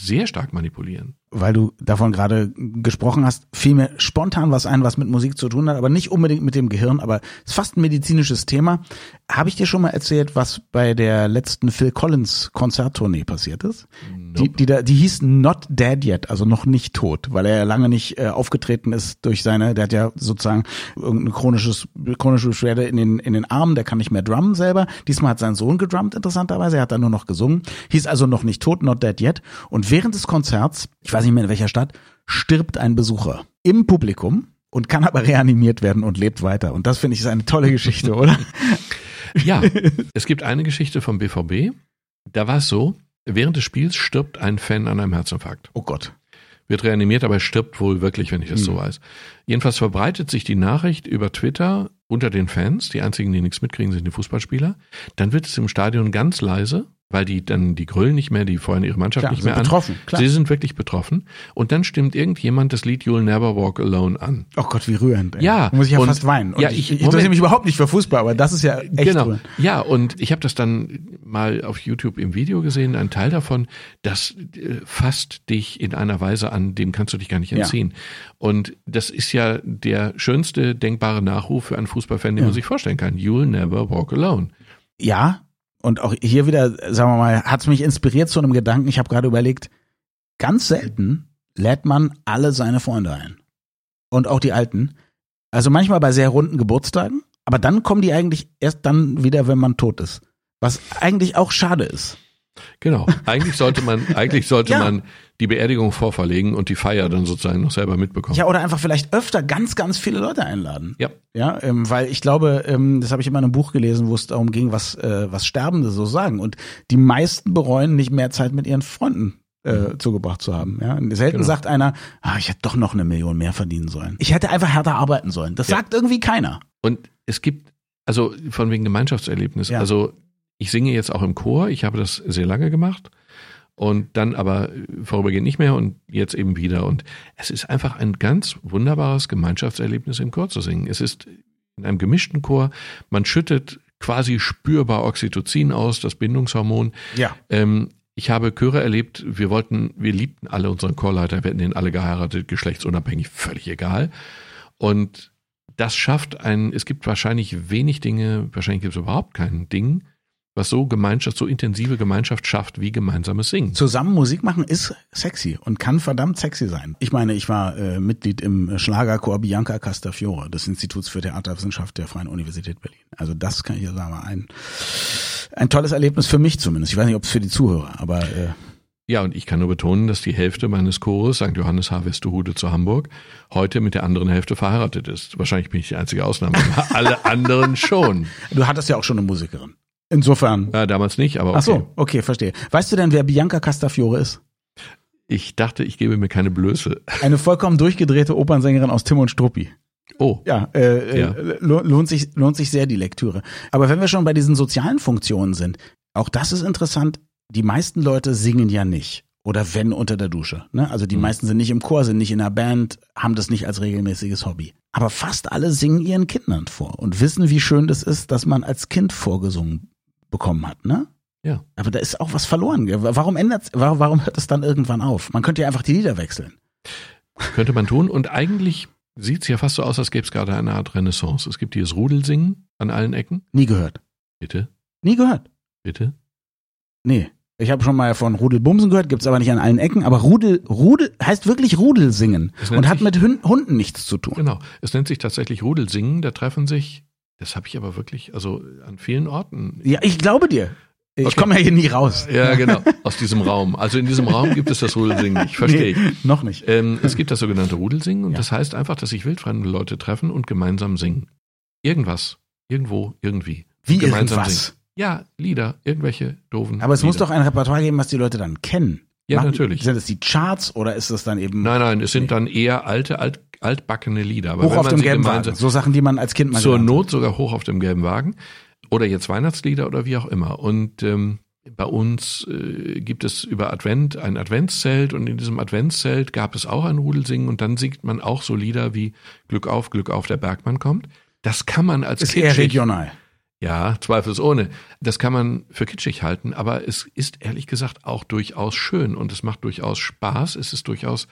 sehr stark manipulieren. Weil du davon gerade gesprochen hast, fiel mir spontan was ein, was mit Musik zu tun hat, aber nicht unbedingt mit dem Gehirn, aber es ist fast ein medizinisches Thema. Habe ich dir schon mal erzählt, was bei der letzten Phil Collins Konzerttournee passiert ist? Die, Nope. die, da, die hieß Not Dead Yet, also noch nicht tot, weil er ja lange nicht äh, aufgetreten ist durch seine, der hat ja sozusagen irgendeine chronisches, chronische Beschwerde in den, in den Armen, der kann nicht mehr drummen selber. Diesmal hat sein Sohn gedrummt, interessanterweise, er hat dann nur noch gesungen, hieß also noch nicht tot, Not Dead Yet. Und während des Konzerts, ich weiß nicht mehr in welcher Stadt, stirbt ein Besucher im Publikum und kann aber reanimiert werden und lebt weiter. Und das finde ich ist eine tolle Geschichte, oder? Ja, es gibt eine Geschichte vom BVB. Da war es so, während des Spiels stirbt ein Fan an einem Herzinfarkt. Oh Gott. wird reanimiert, aber er stirbt wohl wirklich, wenn ich das so Mhm. weiß. Jedenfalls verbreitet sich die Nachricht über Twitter unter den Fans. Die einzigen, die nichts mitkriegen, sind die Fußballspieler. Dann wird es im Stadion ganz leise, weil die dann die grüllen nicht mehr, die feuern ihre Mannschaft Klar, nicht sind mehr an. betroffen, klar. Sie sind wirklich betroffen. Und dann stimmt irgendjemand das Lied You'll Never Walk Alone an. Oh Gott, wie rührend. Ey. Ja, Da muss ich ja und- fast weinen. Und ja, ich, ich- ich interessiere mich überhaupt nicht für Fußball, aber das ist ja echt genau. rührend. Ja, und ich habe das dann mal auf YouTube im Video gesehen, ein Teil davon, das äh, fasst dich in einer Weise an, dem kannst du dich gar nicht Ja. entziehen. Und das ist ja der schönste denkbare Nachruf für einen Fußballfan, den Ja. man sich vorstellen kann. You'll never walk alone. Ja, und auch hier wieder, sagen wir mal, hat es mich inspiriert zu einem Gedanken. Ich habe gerade überlegt, ganz selten lädt man alle seine Freunde ein. Und auch die Alten. Also manchmal bei sehr runden Geburtstagen, aber dann kommen die eigentlich erst dann wieder, wenn man tot ist. Was eigentlich auch schade ist. Genau. Eigentlich sollte man, eigentlich sollte Ja. man die Beerdigung vorverlegen und die Feier dann sozusagen noch selber mitbekommen. Ja, oder einfach vielleicht öfter ganz, ganz viele Leute einladen. Ja. Ja, ähm, weil ich glaube, ähm, das habe ich in meinem Buch gelesen, wo es darum ging, was, äh, was Sterbende so sagen. Und die meisten bereuen nicht mehr Zeit mit ihren Freunden äh, zugebracht zu haben. Ja? Selten Genau. sagt einer, ah, ich hätte doch noch eine Million mehr verdienen sollen. Ich hätte einfach härter arbeiten sollen. Das Ja. sagt irgendwie keiner. Und es gibt, also von wegen Gemeinschaftserlebnis, Ja. also ich singe jetzt auch im Chor, ich habe das sehr lange gemacht und dann aber vorübergehend nicht mehr und jetzt eben wieder. Und es ist einfach ein ganz wunderbares Gemeinschaftserlebnis im Chor zu singen. Es ist in einem gemischten Chor, man schüttet quasi spürbar Oxytocin aus, das Bindungshormon. Ja. Ähm, ich habe Chöre erlebt, wir wollten, wir liebten alle unseren Chorleiter, wir hätten den alle geheiratet, geschlechtsunabhängig, völlig egal. Und das schafft ein, es gibt wahrscheinlich wenig Dinge, wahrscheinlich gibt es überhaupt kein Ding, was so Gemeinschaft, so intensive Gemeinschaft schafft wie gemeinsames Singen. Zusammen Musik machen ist sexy und kann verdammt sexy sein. Ich meine, ich war äh, Mitglied im Schlagerchor Bianca Castafiore des Instituts für Theaterwissenschaft der Freien Universität Berlin. Also das kann ich ja sagen, war ein, ein tolles Erlebnis für mich zumindest. Ich weiß nicht, ob es für die Zuhörer, aber äh, Ja, und ich kann nur betonen, dass die Hälfte meines Chores, St. Johannes H. Westerhude zu Hamburg, heute mit der anderen Hälfte verheiratet ist. Wahrscheinlich bin ich die einzige Ausnahme, aber alle anderen schon. du hattest ja auch schon eine Musikerin. Insofern. Ja, damals nicht, aber okay. Ach so, okay, verstehe. Weißt du denn, wer Bianca Castafiore ist? Ich dachte, ich gebe mir keine Blöße. Eine vollkommen durchgedrehte Opernsängerin aus Tim und Struppi. Oh, Ja, äh, Ja. Äh, lo- lohnt sich lohnt sich sehr die Lektüre. Aber wenn wir schon bei diesen sozialen Funktionen sind, auch das ist interessant. Die meisten Leute singen ja nicht oder wenn unter der Dusche. Ne? Also die Mhm. meisten sind nicht im Chor, sind nicht in einer Band, haben das nicht als regelmäßiges Hobby. Aber fast alle singen ihren Kindern vor und wissen, wie schön das ist, dass man als Kind vorgesungen bekommen hat. Ne? Ja. Aber da ist auch was verloren. Warum ändert, warum, hört es dann irgendwann auf? Man könnte ja einfach die Lieder wechseln. könnte man tun. Und eigentlich sieht es ja fast so aus, als gäbe es gerade eine Art Renaissance. Es gibt das Rudelsingen an allen Ecken. Nie gehört. Bitte, Nie gehört. bitte. Nee. Ich habe schon mal von Rudelbumsen gehört, gibt's aber nicht an allen Ecken. Aber Rudel, Rudel heißt wirklich Rudel singen Es nennt und hat sich- mit Hunden nichts zu tun. Genau. Es nennt sich tatsächlich Rudelsingen. Da treffen sich, das habe ich aber wirklich, also an vielen Orten. Ja, ich glaube dir. Ich Okay. komme ja hier nie raus. Ja, genau. Aus diesem Raum. Also in diesem Raum gibt es das Rudelsingen. Ich verstehe. Nee, noch nicht. Ähm, es gibt das sogenannte Rudelsingen und Ja. das heißt einfach, dass sich wildfremde Leute treffen und gemeinsam singen. Irgendwas. Irgendwo, irgendwie. Wie gemeinsam irgendwas. singen. Ja, Lieder, irgendwelche doofen. Aber es muss Lieder. doch ein Repertoire geben, was die Leute dann kennen. Ja, Machen- natürlich. Sind es die Charts oder ist es dann eben Nein, nein, es sind dann eher alte, alt, altbackene Lieder. Aber hoch auf dem gelben Wagen? So Sachen, die man als Kind mal Zur Not sogar hoch auf dem gelben Wagen. Oder jetzt Weihnachtslieder oder wie auch immer. Und ähm, bei uns äh, gibt es über Advent ein Adventszelt und in diesem Adventszelt gab es auch ein Rudelsingen und dann singt man auch so Lieder wie Glück auf, Glück auf, der Bergmann kommt. Das kann man als hat. Ist eher kitschig, regional. ja, zweifelsohne. Das kann man für kitschig halten, aber es ist ehrlich gesagt auch durchaus schön und es macht durchaus Spaß. Es ist durchaus,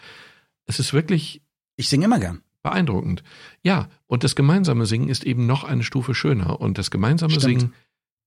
es ist wirklich Ich singe immer gern. beeindruckend. Ja, und das gemeinsame Singen ist eben noch eine Stufe schöner. Und das gemeinsame Stimmt. Singen,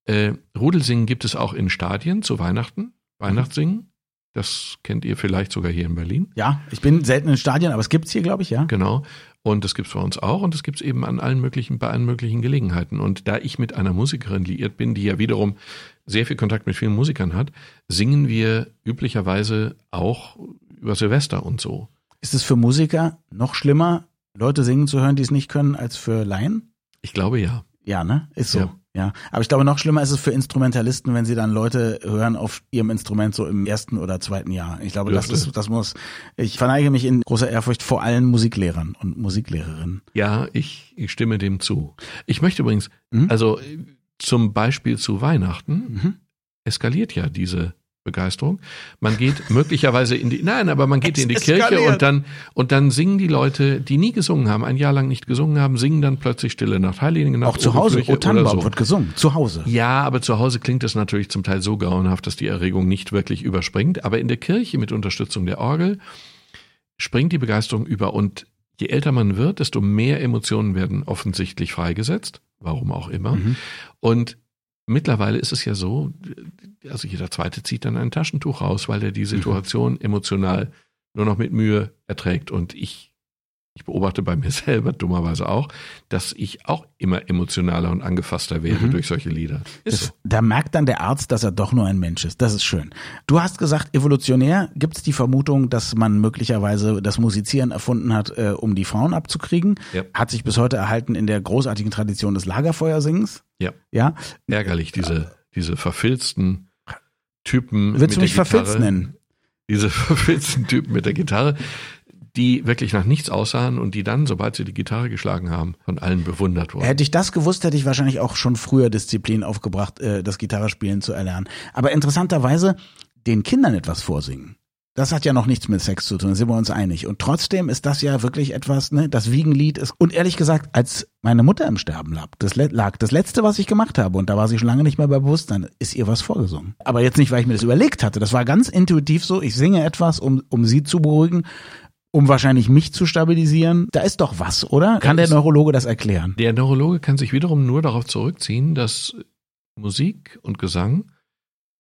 äh, Rudelsingen gibt es auch in Stadien zu Weihnachten. Weihnachtssingen, das kennt ihr vielleicht sogar hier in Berlin. Ja, ich bin selten in Stadien, aber es gibt's hier, glaube ich, ja. Genau. Und das gibt's bei uns auch und das gibt's eben an allen möglichen, bei allen möglichen Gelegenheiten. Und da ich mit einer Musikerin liiert bin, die ja wiederum sehr viel Kontakt mit vielen Musikern hat, singen wir üblicherweise auch über Silvester und so. Ist es für Musiker noch schlimmer, Leute singen zu hören, die es nicht können, als für Laien? Ich glaube ja. Ja, ne? Ist so. Ja. Ja, aber ich glaube, noch schlimmer ist es für Instrumentalisten, wenn sie dann Leute hören auf ihrem Instrument so im ersten oder zweiten Jahr. Ich glaube, das ist, das muss, ich verneige mich in großer Ehrfurcht vor allen Musiklehrern und Musiklehrerinnen. Ja, ich, ich stimme dem zu. Ich möchte übrigens, Mhm. also zum Beispiel zu Weihnachten Mhm. eskaliert ja diese Begeisterung. Man geht möglicherweise in die, nein, aber man geht Es in die Kirche eskaliert. und dann, und dann singen die Leute, die nie gesungen haben, ein Jahr lang nicht gesungen haben, singen dann plötzlich Stille Nacht, Heilige Nacht. Auch zu Hause, Oberfläche O oder Tannenbaum so. wird gesungen, zu Hause. Ja, aber zu Hause klingt es natürlich zum Teil so grauenhaft, dass die Erregung nicht wirklich überspringt. Aber in der Kirche mit Unterstützung der Orgel springt die Begeisterung über. Und je älter man wird, desto mehr Emotionen werden offensichtlich freigesetzt. Warum auch immer. Mhm. Und mittlerweile ist es ja so, also jeder Zweite zieht dann ein Taschentuch raus, weil er die Situation emotional nur noch mit Mühe erträgt. Und ich, ich beobachte bei mir selber dummerweise auch, dass ich auch immer emotionaler und angefasster werde Mhm. durch solche Lieder. Das, so. da merkt dann der Arzt, dass er doch nur ein Mensch ist. Das ist schön. Du hast gesagt, evolutionär gibt es die Vermutung, dass man möglicherweise das Musizieren erfunden hat, äh, um die Frauen abzukriegen. Ja. Hat sich bis heute erhalten in der großartigen Tradition des Lagerfeuersingens. Ja. Ja. Ärgerlich, diese, diese verfilzten Typen. Willst du mich verfilzt nennen? Diese verfilzten Typen mit der Gitarre, die wirklich nach nichts aussahen und die dann, sobald sie die Gitarre geschlagen haben, von allen bewundert wurden. Hätte ich das gewusst, hätte ich wahrscheinlich auch schon früher Disziplin aufgebracht, äh, das Gitarrespielen zu erlernen. Aber interessanterweise den Kindern etwas vorsingen. Das hat ja noch nichts mit Sex zu tun, sind wir uns einig. Und trotzdem ist das ja wirklich etwas, ne, das Wiegenlied ist. Und ehrlich gesagt, als meine Mutter im Sterben lag, das, lag, das letzte, was ich gemacht habe, und da war sie schon lange nicht mehr bei Bewusstsein, ist ihr was vorgesungen. Aber jetzt nicht, weil ich mir das überlegt hatte. Das war ganz intuitiv so. Ich singe etwas, um, um sie zu beruhigen, um wahrscheinlich mich zu stabilisieren. Da ist doch was, oder? Kann der Neurologe das erklären? Der Neurologe kann sich wiederum nur darauf zurückziehen, dass Musik und Gesang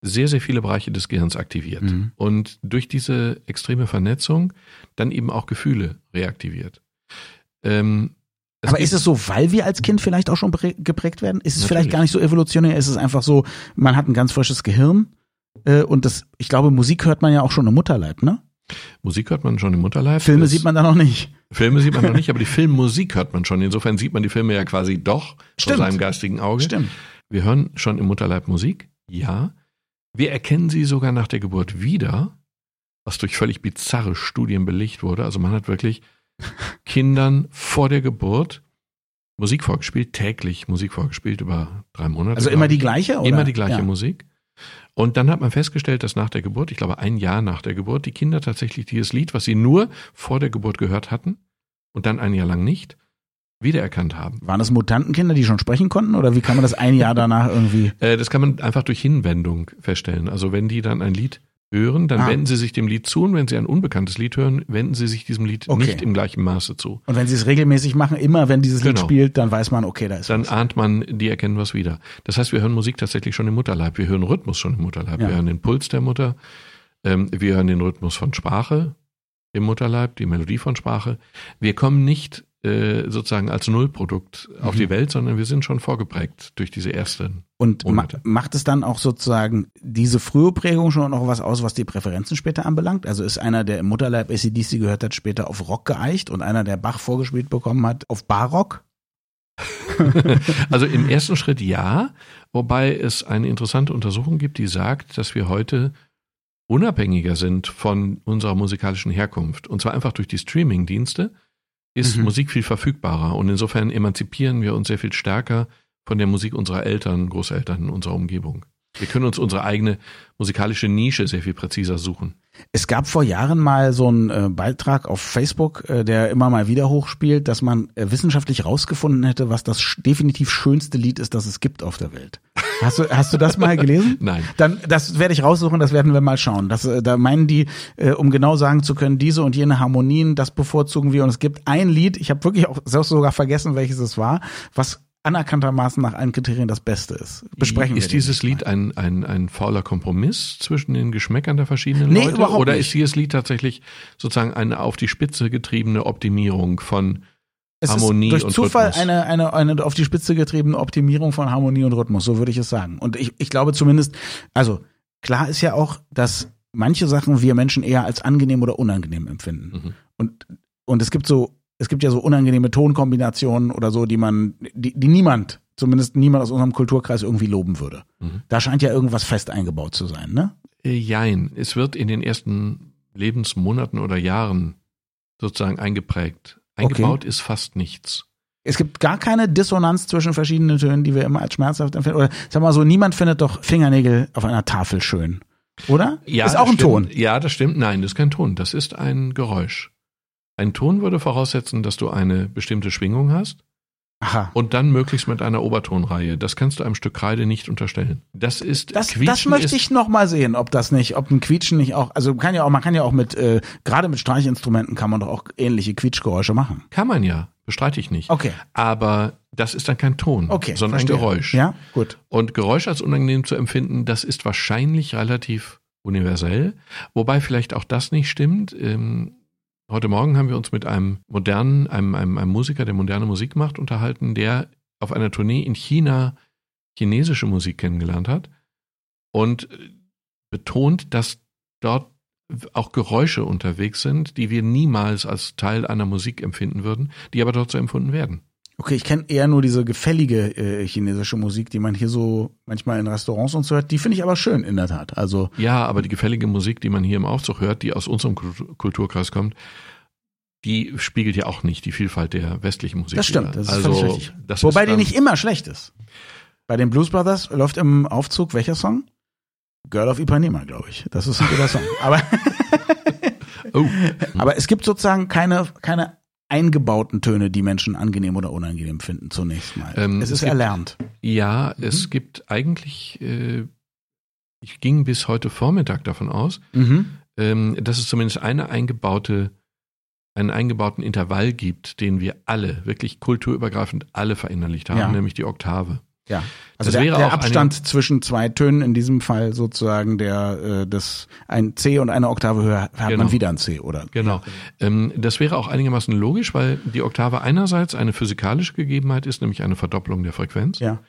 sehr, sehr viele Bereiche des Gehirns aktiviert. Mhm. Und durch diese extreme Vernetzung dann eben auch Gefühle reaktiviert. Ähm, Aber ist es so, weil wir als Kind vielleicht auch schon prä- geprägt werden? Ist es Natürlich. vielleicht gar nicht so evolutionär? Ist es einfach so, man hat ein ganz frisches Gehirn äh, und das, ich glaube, Musik hört man ja auch schon im Mutterleib, ne? Musik hört man schon im Mutterleib. Filme Das- sieht man da noch nicht. Filme sieht man noch nicht, aber die Filmmusik hört man schon. Insofern sieht man die Filme ja quasi doch Stimmt. vor seinem geistigen Auge. Stimmt. Wir hören schon im Mutterleib Musik, ja. Wir erkennen sie sogar nach der Geburt wieder, was durch völlig bizarre Studien belegt wurde. Also man hat wirklich Kindern vor der Geburt Musik vorgespielt, täglich Musik vorgespielt über drei Monate. Also immer die gleiche? Oder? Immer die gleiche ja. Musik. Und dann hat man festgestellt, dass nach der Geburt, ich glaube ein Jahr nach der Geburt, die Kinder tatsächlich dieses Lied, was sie nur vor der Geburt gehört hatten und dann ein Jahr lang nicht, wiedererkannt haben. Waren das Mutantenkinder, die schon sprechen konnten? Oder wie kann man das ein Jahr danach irgendwie? Äh, das kann man einfach durch Hinwendung feststellen. Also wenn die dann ein Lied hören, dann Ah. wenden sie sich dem Lied zu und wenn sie ein unbekanntes Lied hören, wenden sie sich diesem Lied Okay. nicht im gleichen Maße zu. Und wenn sie es regelmäßig machen, immer wenn dieses Lied Genau. spielt, dann weiß man, okay, da ist Dann was. ahnt man, die erkennen was wieder. Das heißt, wir hören Musik tatsächlich schon im Mutterleib. Wir hören Rhythmus schon im Mutterleib. Ja. Wir hören den Puls der Mutter. Ähm, wir hören den Rhythmus von Sprache im Mutterleib, die Melodie von Sprache. Wir kommen nicht äh, sozusagen als Nullprodukt auf Mhm. die Welt, sondern wir sind schon vorgeprägt durch diese ersten. Und ma macht es dann auch sozusagen diese frühe Prägung schon noch was aus, was die Präferenzen später anbelangt? Also ist einer, der im Mutterleib ACDC gehört hat, später auf Rock geeicht und einer, der Bach vorgespielt bekommen hat, auf Barock? Also im ersten Schritt ja, wobei es eine interessante Untersuchung gibt, die sagt, dass wir heute unabhängiger sind von unserer musikalischen Herkunft. Und zwar einfach durch die Streaming-Dienste ist Mhm. Musik viel verfügbarer. Und insofern emanzipieren wir uns sehr viel stärker von der Musik unserer Eltern, Großeltern in unserer Umgebung. Wir können uns unsere eigene musikalische Nische sehr viel präziser suchen. Es gab vor Jahren mal so einen äh, Beitrag auf Facebook, äh, der immer mal wieder hochspielt, dass man äh, wissenschaftlich rausgefunden hätte, was das sch definitiv schönste Lied ist, das es gibt auf der Welt. Hast du, hast du das mal gelesen? Nein. Dann, das werde ich raussuchen, das werden wir mal schauen. Das, äh, da meinen die, äh, um genau sagen zu können, diese und jene Harmonien, das bevorzugen wir. Und es gibt ein Lied, ich habe wirklich auch selbst sogar vergessen, welches es war, was anerkanntermaßen nach allen Kriterien das Beste ist. Besprechen wir ist dieses Lied ein, ein, ein fauler Kompromiss zwischen den Geschmäckern der verschiedenen Nee, Leute? überhaupt Oder nicht. ist dieses Lied tatsächlich sozusagen eine auf die Spitze getriebene Optimierung von Es Harmonie ist durch und Zufall Rhythmus. eine, eine, eine auf die Spitze getriebene Optimierung von Harmonie und Rhythmus, so würde ich es sagen. Und ich, ich glaube zumindest, also klar ist ja auch, dass manche Sachen wir Menschen eher als angenehm oder unangenehm empfinden. Mhm. Und, und es gibt so, es gibt ja so unangenehme Tonkombinationen oder so, die man, die, die niemand zumindest niemand aus unserem Kulturkreis irgendwie loben würde. Mhm. Da scheint ja irgendwas fest eingebaut zu sein, ne? Äh, Jein. Es wird in den ersten Lebensmonaten oder Jahren sozusagen eingeprägt. Eingebaut ist fast nichts. Es gibt gar keine Dissonanz zwischen verschiedenen Tönen, die wir immer als schmerzhaft empfinden. Oder sag mal so, niemand findet doch Fingernägel auf einer Tafel schön. Oder? Ja, ist auch ein Ton. stimmt. Ja, das stimmt. Nein, das ist kein Ton. Das ist ein Geräusch. Ein Ton würde voraussetzen, dass du eine bestimmte Schwingung hast Aha. und dann möglichst mit einer Obertonreihe. Das kannst du einem Stück Kreide nicht unterstellen. Das ist Das, Quietschen das möchte ist, ich noch mal sehen, ob das nicht, ob ein Quietschen nicht auch, also kann ja auch, man kann ja auch mit, äh, gerade mit Streichinstrumenten kann man doch auch ähnliche Quietschgeräusche machen. Kann man ja, bestreite ich nicht. Okay. Aber das ist dann kein Ton, Okay. sondern verstehe. ein Geräusch. Ja, gut. Und Geräusch als unangenehm zu empfinden, das ist wahrscheinlich relativ universell. Wobei vielleicht auch das nicht stimmt. Ähm, heute Morgen haben wir uns mit einem modernen, einem, einem, einem Musiker, der moderne Musik macht, unterhalten, der auf einer Tournee in China chinesische Musik kennengelernt hat und äh, betont, dass dort auch Geräusche unterwegs sind, die wir niemals als Teil einer Musik empfinden würden, die aber dort so empfunden werden. Okay, ich kenne eher nur diese gefällige äh, chinesische Musik, die man hier so manchmal in Restaurants und so hört. Die finde ich aber schön, in der Tat. Also, Ja, aber die gefällige Musik, die man hier im Aufzug hört, die aus unserem Kultur- Kulturkreis kommt, die spiegelt ja auch nicht die Vielfalt der westlichen Musik. das stimmt, das ist also, völlig richtig. Wobei ist die nicht immer schlecht ist. Bei den Blues Brothers läuft im Aufzug welcher Song? Girl of Ipanema, glaube ich. Das ist ein guter Song. Aber, Oh, aber es gibt sozusagen keine, keine eingebauten Töne, die Menschen angenehm oder unangenehm finden, zunächst mal. Ähm, es es ist gibt- erlernt. ja, Mhm. es gibt eigentlich, äh, ich ging bis heute Vormittag davon aus, Mhm. ähm, dass es zumindest eine eingebaute, einen eingebauten Intervall gibt, den wir alle, wirklich kulturübergreifend alle verinnerlicht haben, Ja. nämlich die Oktave. Ja. Also Das der, der Abstand zwischen zwei Tönen, in diesem Fall sozusagen der äh, das ein C und eine Oktave höher hat man Genau. wieder ein C, oder? Genau. Ähm, das wäre auch einigermaßen logisch, weil die Oktave einerseits eine physikalische Gegebenheit ist, nämlich eine Verdopplung der Frequenz. Ja.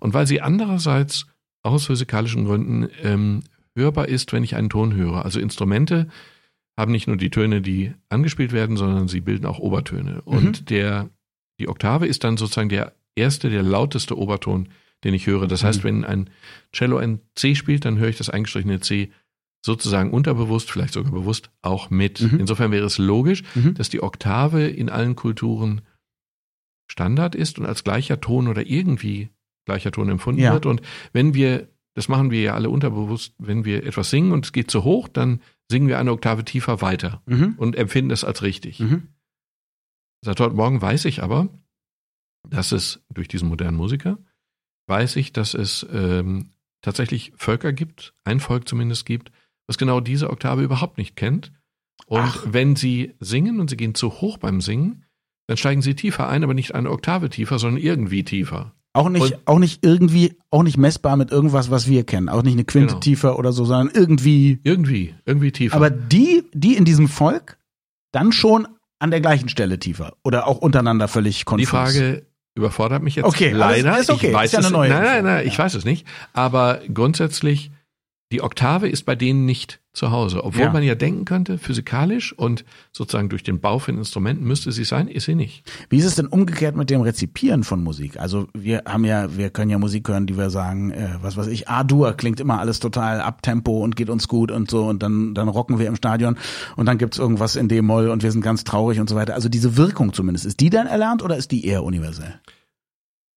Und weil sie andererseits aus physikalischen Gründen ähm, hörbar ist, wenn ich einen Ton höre. Also Instrumente haben nicht nur die Töne, die angespielt werden, sondern sie bilden auch Obertöne. Und der, die Oktave ist dann sozusagen der erste, der lauteste Oberton, den ich höre. Das heißt, Mhm. wenn ein Cello ein C spielt, dann höre ich das eingestrichene C sozusagen unterbewusst, vielleicht sogar bewusst auch mit. Mhm. Insofern wäre es logisch, Mhm. dass die Oktave in allen Kulturen Standard ist und als gleicher Ton oder irgendwie gleicher Ton empfunden Ja. wird. Und wenn wir, das machen wir ja alle unterbewusst, wenn wir etwas singen und es geht zu hoch, dann singen wir eine Oktave tiefer weiter Mhm. und empfinden es als richtig. Mhm. Seit heute Morgen weiß ich aber, dass es durch diesen modernen Musiker, weiß ich, dass es ähm, tatsächlich Völker gibt, ein Volk zumindest gibt, was genau diese Oktave überhaupt nicht kennt. Und Ach. wenn sie singen und sie gehen zu hoch beim Singen, dann steigen sie tiefer ein, aber nicht eine Oktave tiefer, sondern irgendwie tiefer. Auch nicht, Und- auch nicht irgendwie, auch nicht messbar mit irgendwas, was wir kennen. Auch nicht eine Quinte Genau. tiefer oder so, sondern irgendwie. Irgendwie, irgendwie tiefer. Aber die, die in diesem Volk, dann schon an der gleichen Stelle tiefer. Oder auch untereinander völlig konfus. Die Frage überfordert mich jetzt Okay, leider. ist- okay, Ich weiß ist ja eine es, neue Nein, nein, Info. nein, ich weiß es nicht. Aber grundsätzlich, die Oktave ist bei denen nicht zu Hause. Obwohl Ja. man ja denken könnte, physikalisch und sozusagen durch den Bau von Instrumenten müsste sie sein, ist sie nicht. Wie ist es denn umgekehrt mit dem Rezipieren von Musik? Also wir haben ja, wir können ja Musik hören, die wir sagen, äh, was weiß ich, A-Dur klingt immer alles total abtempo und geht uns gut und so und dann, dann rocken wir im Stadion und dann gibt's irgendwas in D-Moll und wir sind ganz traurig und so weiter. Also diese Wirkung zumindest, ist die dann erlernt oder ist die eher universell?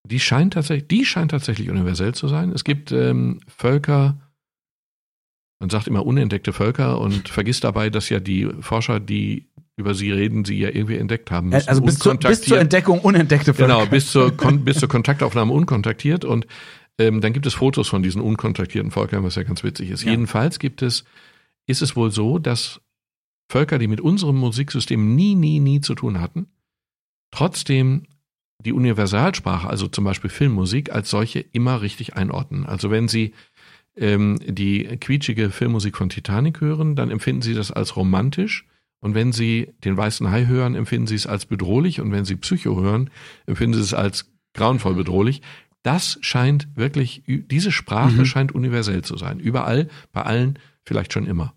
Die scheint tatsächlich, die scheint tatsächlich universell zu sein. Es gibt ähm, Völker, man sagt immer unentdeckte Völker und vergisst dabei, dass ja die Forscher, die über sie reden, sie ja irgendwie entdeckt haben müssen. also bis, zur, bis zur. Entdeckung unentdeckte Völker. Genau, bis zur, Kon bis zur Kontaktaufnahme unkontaktiert. Und ähm, dann gibt es Fotos von diesen unkontaktierten Völkern, was ja ganz witzig ist. Ja. Jedenfalls gibt es, ist es wohl so, dass Völker, die mit unserem Musiksystem nie, nie, nie zu tun hatten, trotzdem die Universalsprache, also zum Beispiel Filmmusik, als solche immer richtig einordnen. Also wenn Sie ähm, die quietschige Filmmusik von Titanic hören, dann empfinden Sie das als romantisch. Und wenn Sie den weißen Hai hören, empfinden Sie es als bedrohlich. Und wenn Sie Psycho hören, empfinden Sie es als grauenvoll bedrohlich. Das scheint wirklich, diese Sprache Mhm. scheint universell zu sein. Überall, bei allen, vielleicht schon immer.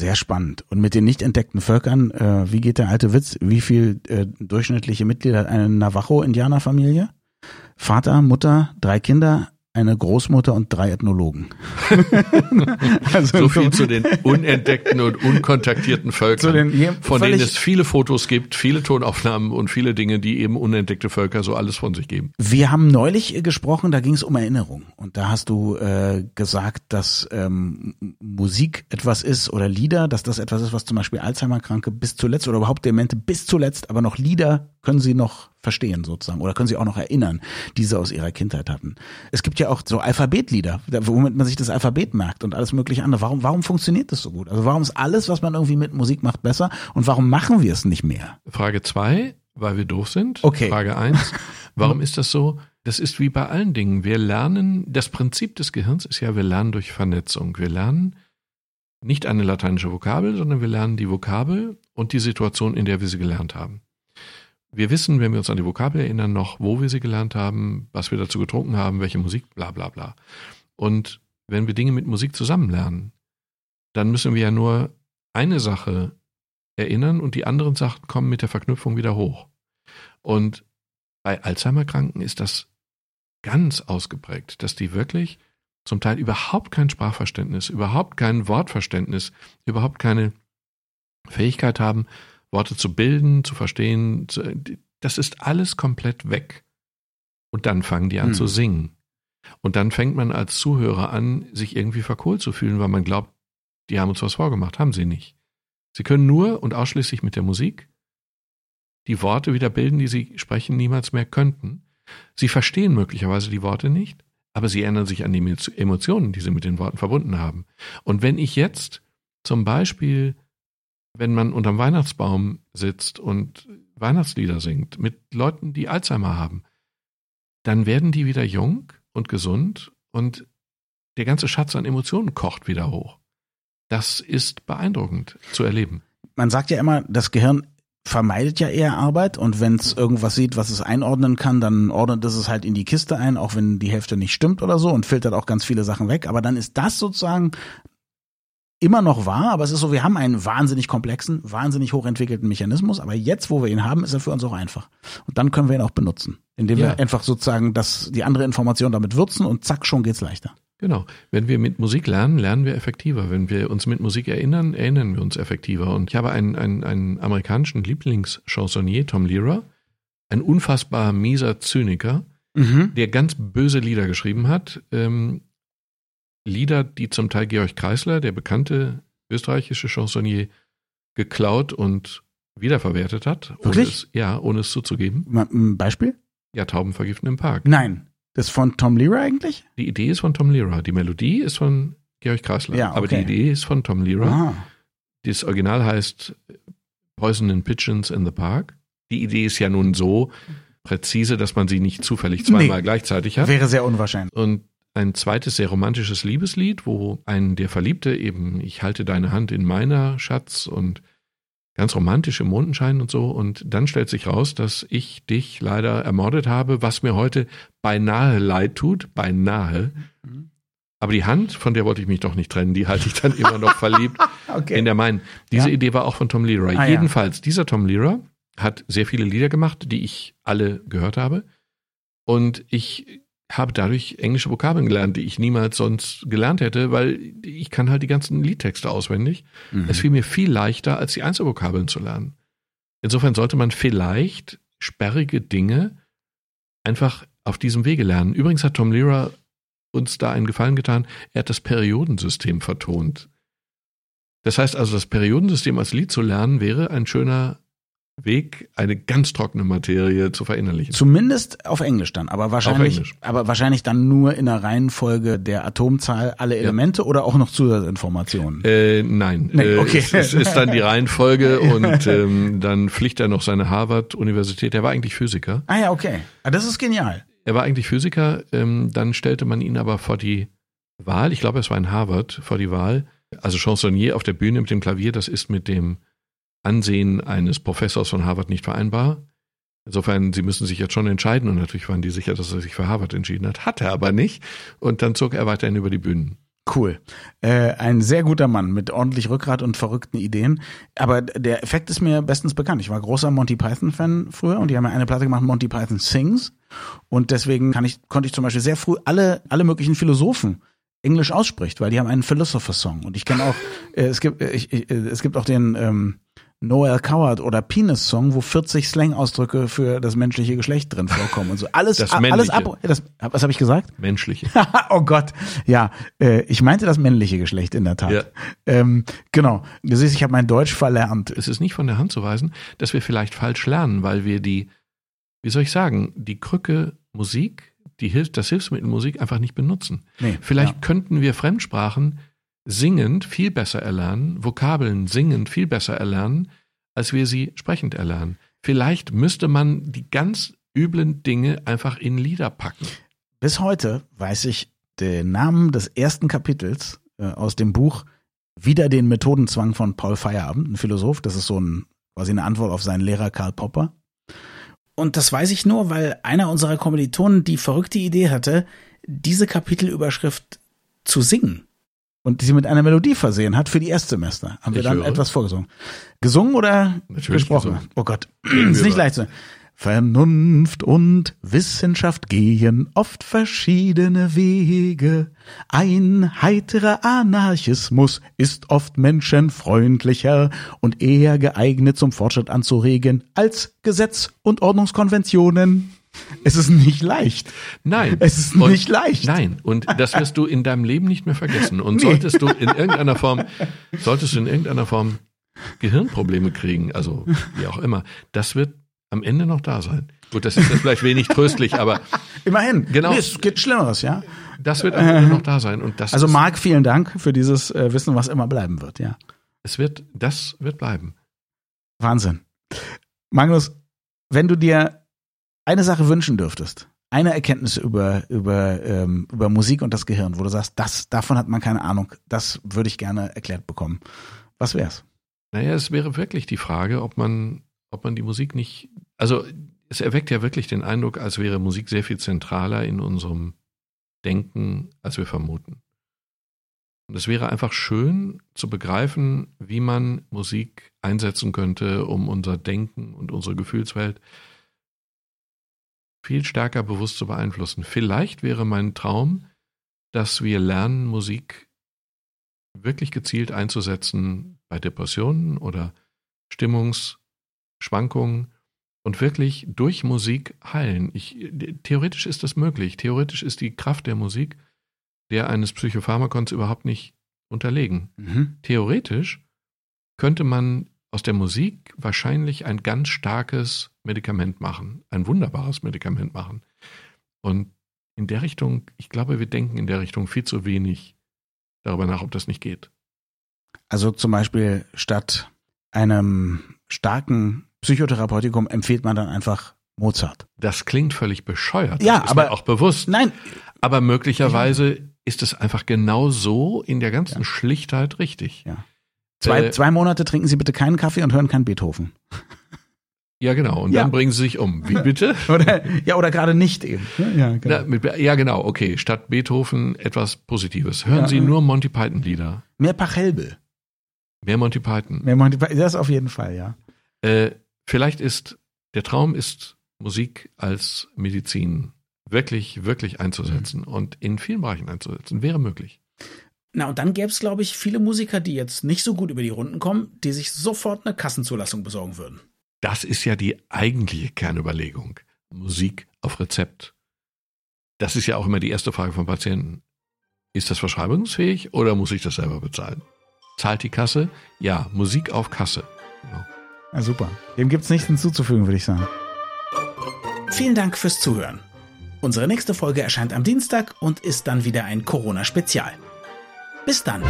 Sehr spannend. Und mit den nicht entdeckten Völkern, äh, wie geht der alte Witz? Wie viel äh, durchschnittliche Mitglieder hat eine Navajo-Indianerfamilie? Vater, Mutter, drei Kinder, eine Großmutter und drei Ethnologen. also so viel zu den unentdeckten und unkontaktierten Völkern, den, von denen es viele Fotos gibt, viele Tonaufnahmen und viele Dinge, die eben unentdeckte Völker so alles von sich geben. Wir haben neulich gesprochen, da ging es um Erinnerung. Und da hast du äh, gesagt, dass ähm, Musik etwas ist oder Lieder, dass das etwas ist, was zum Beispiel Alzheimer-Kranke bis zuletzt oder überhaupt Demente bis zuletzt, aber noch Lieder können sie noch verstehen sozusagen oder können sie auch noch erinnern, die sie aus ihrer Kindheit hatten. Es gibt ja auch so Alphabetlieder, womit man sich das Alphabet merkt und alles mögliche andere. Warum, warum funktioniert das so gut? Also warum ist alles, was man irgendwie mit Musik macht, besser und warum machen wir es nicht mehr? Frage zwei, weil wir doof sind. Okay. Frage eins, warum ist das so? Das ist wie bei allen Dingen. Wir lernen, das Prinzip des Gehirns ist ja, wir lernen durch Vernetzung. Wir lernen nicht eine lateinische Vokabel, sondern wir lernen die Vokabel und die Situation, in der wir sie gelernt haben. Wir wissen, wenn wir uns an die Vokabel erinnern, noch, wo wir sie gelernt haben, was wir dazu getrunken haben, welche Musik, bla bla bla. Und wenn wir Dinge mit Musik zusammen lernen, dann müssen wir ja nur eine Sache erinnern und die anderen Sachen kommen mit der Verknüpfung wieder hoch. Und bei Alzheimer-Kranken ist das ganz ausgeprägt, dass die wirklich zum Teil überhaupt kein Sprachverständnis, überhaupt kein Wortverständnis, überhaupt keine Fähigkeit haben, Worte zu bilden, zu verstehen, das ist alles komplett weg. Und dann fangen die an hm. zu singen. Und dann fängt man als Zuhörer an, sich irgendwie verkohlt zu fühlen, weil man glaubt, die haben uns was vorgemacht. Haben sie nicht. Sie können nur und ausschließlich mit der Musik die Worte wieder bilden, die sie sprechen niemals mehr könnten. Sie verstehen möglicherweise die Worte nicht, aber sie erinnern sich an die Emotionen, die sie mit den Worten verbunden haben. Und wenn ich jetzt zum Beispiel wenn man unterm Weihnachtsbaum sitzt und Weihnachtslieder singt mit Leuten, die Alzheimer haben, dann werden die wieder jung und gesund und der ganze Schatz an Emotionen kocht wieder hoch. Das ist beeindruckend zu erleben. Man sagt ja immer, das Gehirn vermeidet ja eher Arbeit und wenn es irgendwas sieht, was es einordnen kann, dann ordnet es es halt in die Kiste ein, auch wenn die Hälfte nicht stimmt oder so und filtert auch ganz viele Sachen weg. Aber dann ist das sozusagen immer noch wahr, aber es ist so, wir haben einen wahnsinnig komplexen, wahnsinnig hochentwickelten Mechanismus, aber jetzt, wo wir ihn haben, ist er für uns auch einfach. Und dann können wir ihn auch benutzen, indem ja. wir einfach sozusagen das, die andere Information damit würzen und zack, schon geht's leichter. Genau. Wenn wir mit Musik lernen, lernen wir effektiver. Wenn wir uns mit Musik erinnern, erinnern wir uns effektiver. Und ich habe einen, einen, einen amerikanischen Lieblingschansonnier, Tom Lehrer, ein unfassbar mieser Zyniker, mhm. der ganz böse Lieder geschrieben hat. Ähm, Lieder, die zum Teil Georg Kreisler, der bekannte österreichische Chansonnier, geklaut und wiederverwertet hat. Wirklich? Ohne es, ja, ohne es zuzugeben. Ein Beispiel? Ja, Taubenvergiften im Park. Nein. Das ist von Tom Lehrer eigentlich? Die Idee ist von Tom Lehrer. Die Melodie ist von Georg Kreisler. Ja, okay. Aber die Idee ist von Tom Lehrer. Ah. Das Original heißt Poison and Pigeons in the Park. Die Idee ist ja nun so präzise, dass man sie nicht zufällig zweimal nee, gleichzeitig hat. Wäre sehr unwahrscheinlich. Und ein zweites sehr romantisches Liebeslied, wo ein der Verliebte eben, ich halte deine Hand in meiner Schatz und ganz romantisch im Mondenschein und so. Und dann stellt sich raus, dass ich dich leider ermordet habe, was mir heute beinahe leid tut, beinahe. Aber die Hand, von der wollte ich mich doch nicht trennen, die halte ich dann immer noch verliebt okay. in der meinen. Diese ja. Idee war auch von Tom Leroy. Ah, Jedenfalls, ja. dieser Tom Leroy hat sehr viele Lieder gemacht, die ich alle gehört habe. Und ich habe dadurch englische Vokabeln gelernt, die ich niemals sonst gelernt hätte, weil ich kann halt die ganzen Liedtexte auswendig. Mhm. Es fiel mir viel leichter, als die Einzelvokabeln zu lernen. Insofern sollte man vielleicht sperrige Dinge einfach auf diesem Wege lernen. Übrigens hat Tom Lehrer uns da einen Gefallen getan. Er hat das Periodensystem vertont. Das heißt also, das Periodensystem als Lied zu lernen wäre ein schöner Weg, eine ganz trockene Materie zu verinnerlichen. Zumindest auf Englisch dann, aber wahrscheinlich, aber wahrscheinlich dann nur in der Reihenfolge der Atomzahl alle Elemente ja. oder auch noch Zusatzinformationen? Äh, nein, nee, äh, okay. es, es, ist dann die Reihenfolge und ähm, dann pflicht er noch seine Harvard-Universität. Er war eigentlich Physiker. Ah ja, okay. Ah, das ist genial. Er war eigentlich Physiker, ähm, dann stellte man ihn aber vor die Wahl, ich glaube, es war in Harvard, vor die Wahl, also Chansonnier auf der Bühne mit dem Klavier, das ist mit dem Ansehen eines Professors von Harvard nicht vereinbar. Insofern, sie müssen sich jetzt schon entscheiden und natürlich waren die sicher, dass er sich für Harvard entschieden hat. Hat er aber nicht. Und dann zog er weiterhin über die Bühnen. Cool. Äh, ein sehr guter Mann mit ordentlich Rückgrat und verrückten Ideen. Aber der Effekt ist mir bestens bekannt. Ich war großer Monty Python-Fan früher und die haben ja eine Platte gemacht, Monty Python Sings. Und deswegen ich, konnte ich zum Beispiel sehr früh alle, alle möglichen Philosophen Englisch ausspricht, weil die haben einen Philosopher-Song. Und ich kenne auch, äh, es gibt, äh, ich, ich, äh, es gibt auch den ähm, Noel Coward oder Penis Song, wo 40 Slang-Ausdrücke für das menschliche Geschlecht drin vorkommen und so. Alles, Das a- alles männliche. ab. Das, was habe ich gesagt? Menschliche. oh Gott, ja, äh, ich meinte das männliche Geschlecht in der Tat. Ja. Ähm, genau. Du siehst, ich habe mein Deutsch verlernt. Es ist nicht von der Hand zu weisen, dass wir vielleicht falsch lernen, weil wir die, wie soll ich sagen, die Krücke Musik, die Hilf das Hilfsmittel Musik einfach nicht benutzen. Nee, Vielleicht ja. könnten wir Fremdsprachen singend viel besser erlernen, Vokabeln singend viel besser erlernen, als wir sie sprechend erlernen. Vielleicht müsste man die ganz üblen Dinge einfach in Lieder packen. Bis heute weiß ich den Namen des ersten Kapitels äh, aus dem Buch Wieder den Methodenzwang von Paul Feyerabend, ein Philosoph. Das ist so ein, quasi eine Antwort auf seinen Lehrer Karl Popper. Und das weiß ich nur, weil einer unserer Kommilitonen die verrückte Idee hatte, diese Kapitelüberschrift zu singen. Und sie mit einer Melodie versehen hat für die Erstsemester. Haben wir Ich dann höre. etwas vorgesungen. Gesungen oder Natürlich gesprochen? gesungen. Oh Gott, ist nicht leicht. zu- Vernunft und Wissenschaft gehen oft verschiedene Wege. Ein heiterer Anarchismus ist oft menschenfreundlicher und eher geeignet zum Fortschritt anzuregen als Gesetz und Ordnungskonventionen. Es ist nicht leicht. Nein. Es ist Und- nicht leicht. Nein, und das wirst du in deinem Leben nicht mehr vergessen. Und Nee. solltest du in irgendeiner Form, solltest du in irgendeiner Form Gehirnprobleme kriegen, also wie auch immer, das wird am Ende noch da sein. Gut, das ist jetzt vielleicht wenig tröstlich, aber Immerhin. Genau. Nee, es gibt Schlimmeres, ja. das wird am Ende noch da sein. Und das Also Marc, vielen Dank für dieses äh, Wissen, was immer bleiben wird, ja. es wird, das wird bleiben. Wahnsinn. Magnus, wenn du dir eine Sache wünschen dürftest, eine Erkenntnis über, über, ähm, über Musik und das Gehirn, wo du sagst, das, davon hat man keine Ahnung, das würde ich gerne erklärt bekommen. Was wär's? Naja, es wäre wirklich die Frage, ob man, ob man die Musik nicht, also es erweckt ja wirklich den Eindruck, als wäre Musik sehr viel zentraler in unserem Denken, als wir vermuten. Und es wäre einfach schön zu begreifen, wie man Musik einsetzen könnte, um unser Denken und unsere Gefühlswelt viel stärker bewusst zu beeinflussen. Vielleicht wäre mein Traum, dass wir lernen, Musik wirklich gezielt einzusetzen bei Depressionen oder Stimmungsschwankungen und wirklich durch Musik heilen. Ich, theoretisch ist das möglich. Theoretisch ist die Kraft der Musik der eines Psychopharmakons überhaupt nicht unterlegen. Mhm. Theoretisch könnte man aus der Musik wahrscheinlich ein ganz starkes Medikament machen, ein wunderbares Medikament machen. Und in der Richtung, ich glaube, wir denken in der Richtung viel zu wenig darüber nach, ob das nicht geht. Also zum Beispiel statt einem starken Psychotherapeutikum empfiehlt man dann einfach Mozart. Das klingt völlig bescheuert. Ja, das ist aber- mir auch bewusst. Nein, Aber möglicherweise ist es einfach genau so in der ganzen Ja. Schlichtheit richtig. Ja. zwei, Äh, zwei Monate trinken Sie bitte keinen Kaffee und hören keinen Beethoven. Ja, genau. Und Ja. dann bringen sie sich um. Wie bitte? Oder, ja, oder gerade nicht eben. Ja, genau. Na, mit, ja, genau. Okay. Statt Beethoven etwas Positives. Hören Ja. Sie nur Monty Python Lieder. Mehr Pachelbel. Mehr Monty Python. Mehr Monty Python. Das auf jeden Fall, ja. Äh, vielleicht ist der Traum ist Musik als Medizin wirklich, wirklich einzusetzen Mhm. und in vielen Bereichen einzusetzen. Wäre möglich. Na, und dann gäbe es, glaube ich, viele Musiker, die jetzt nicht so gut über die Runden kommen, die sich sofort eine Kassenzulassung besorgen würden. Das ist ja die eigentliche Kernüberlegung. Musik auf Rezept. Das ist ja auch immer die erste Frage von Patienten. Ist das verschreibungsfähig oder muss ich das selber bezahlen? Zahlt die Kasse? Ja, Musik auf Kasse. Genau. Ja, super. Dem gibt's nichts hinzuzufügen, würde ich sagen. Vielen Dank fürs Zuhören. Unsere nächste Folge erscheint am Dienstag und ist dann wieder ein Corona-Spezial. Bis dann.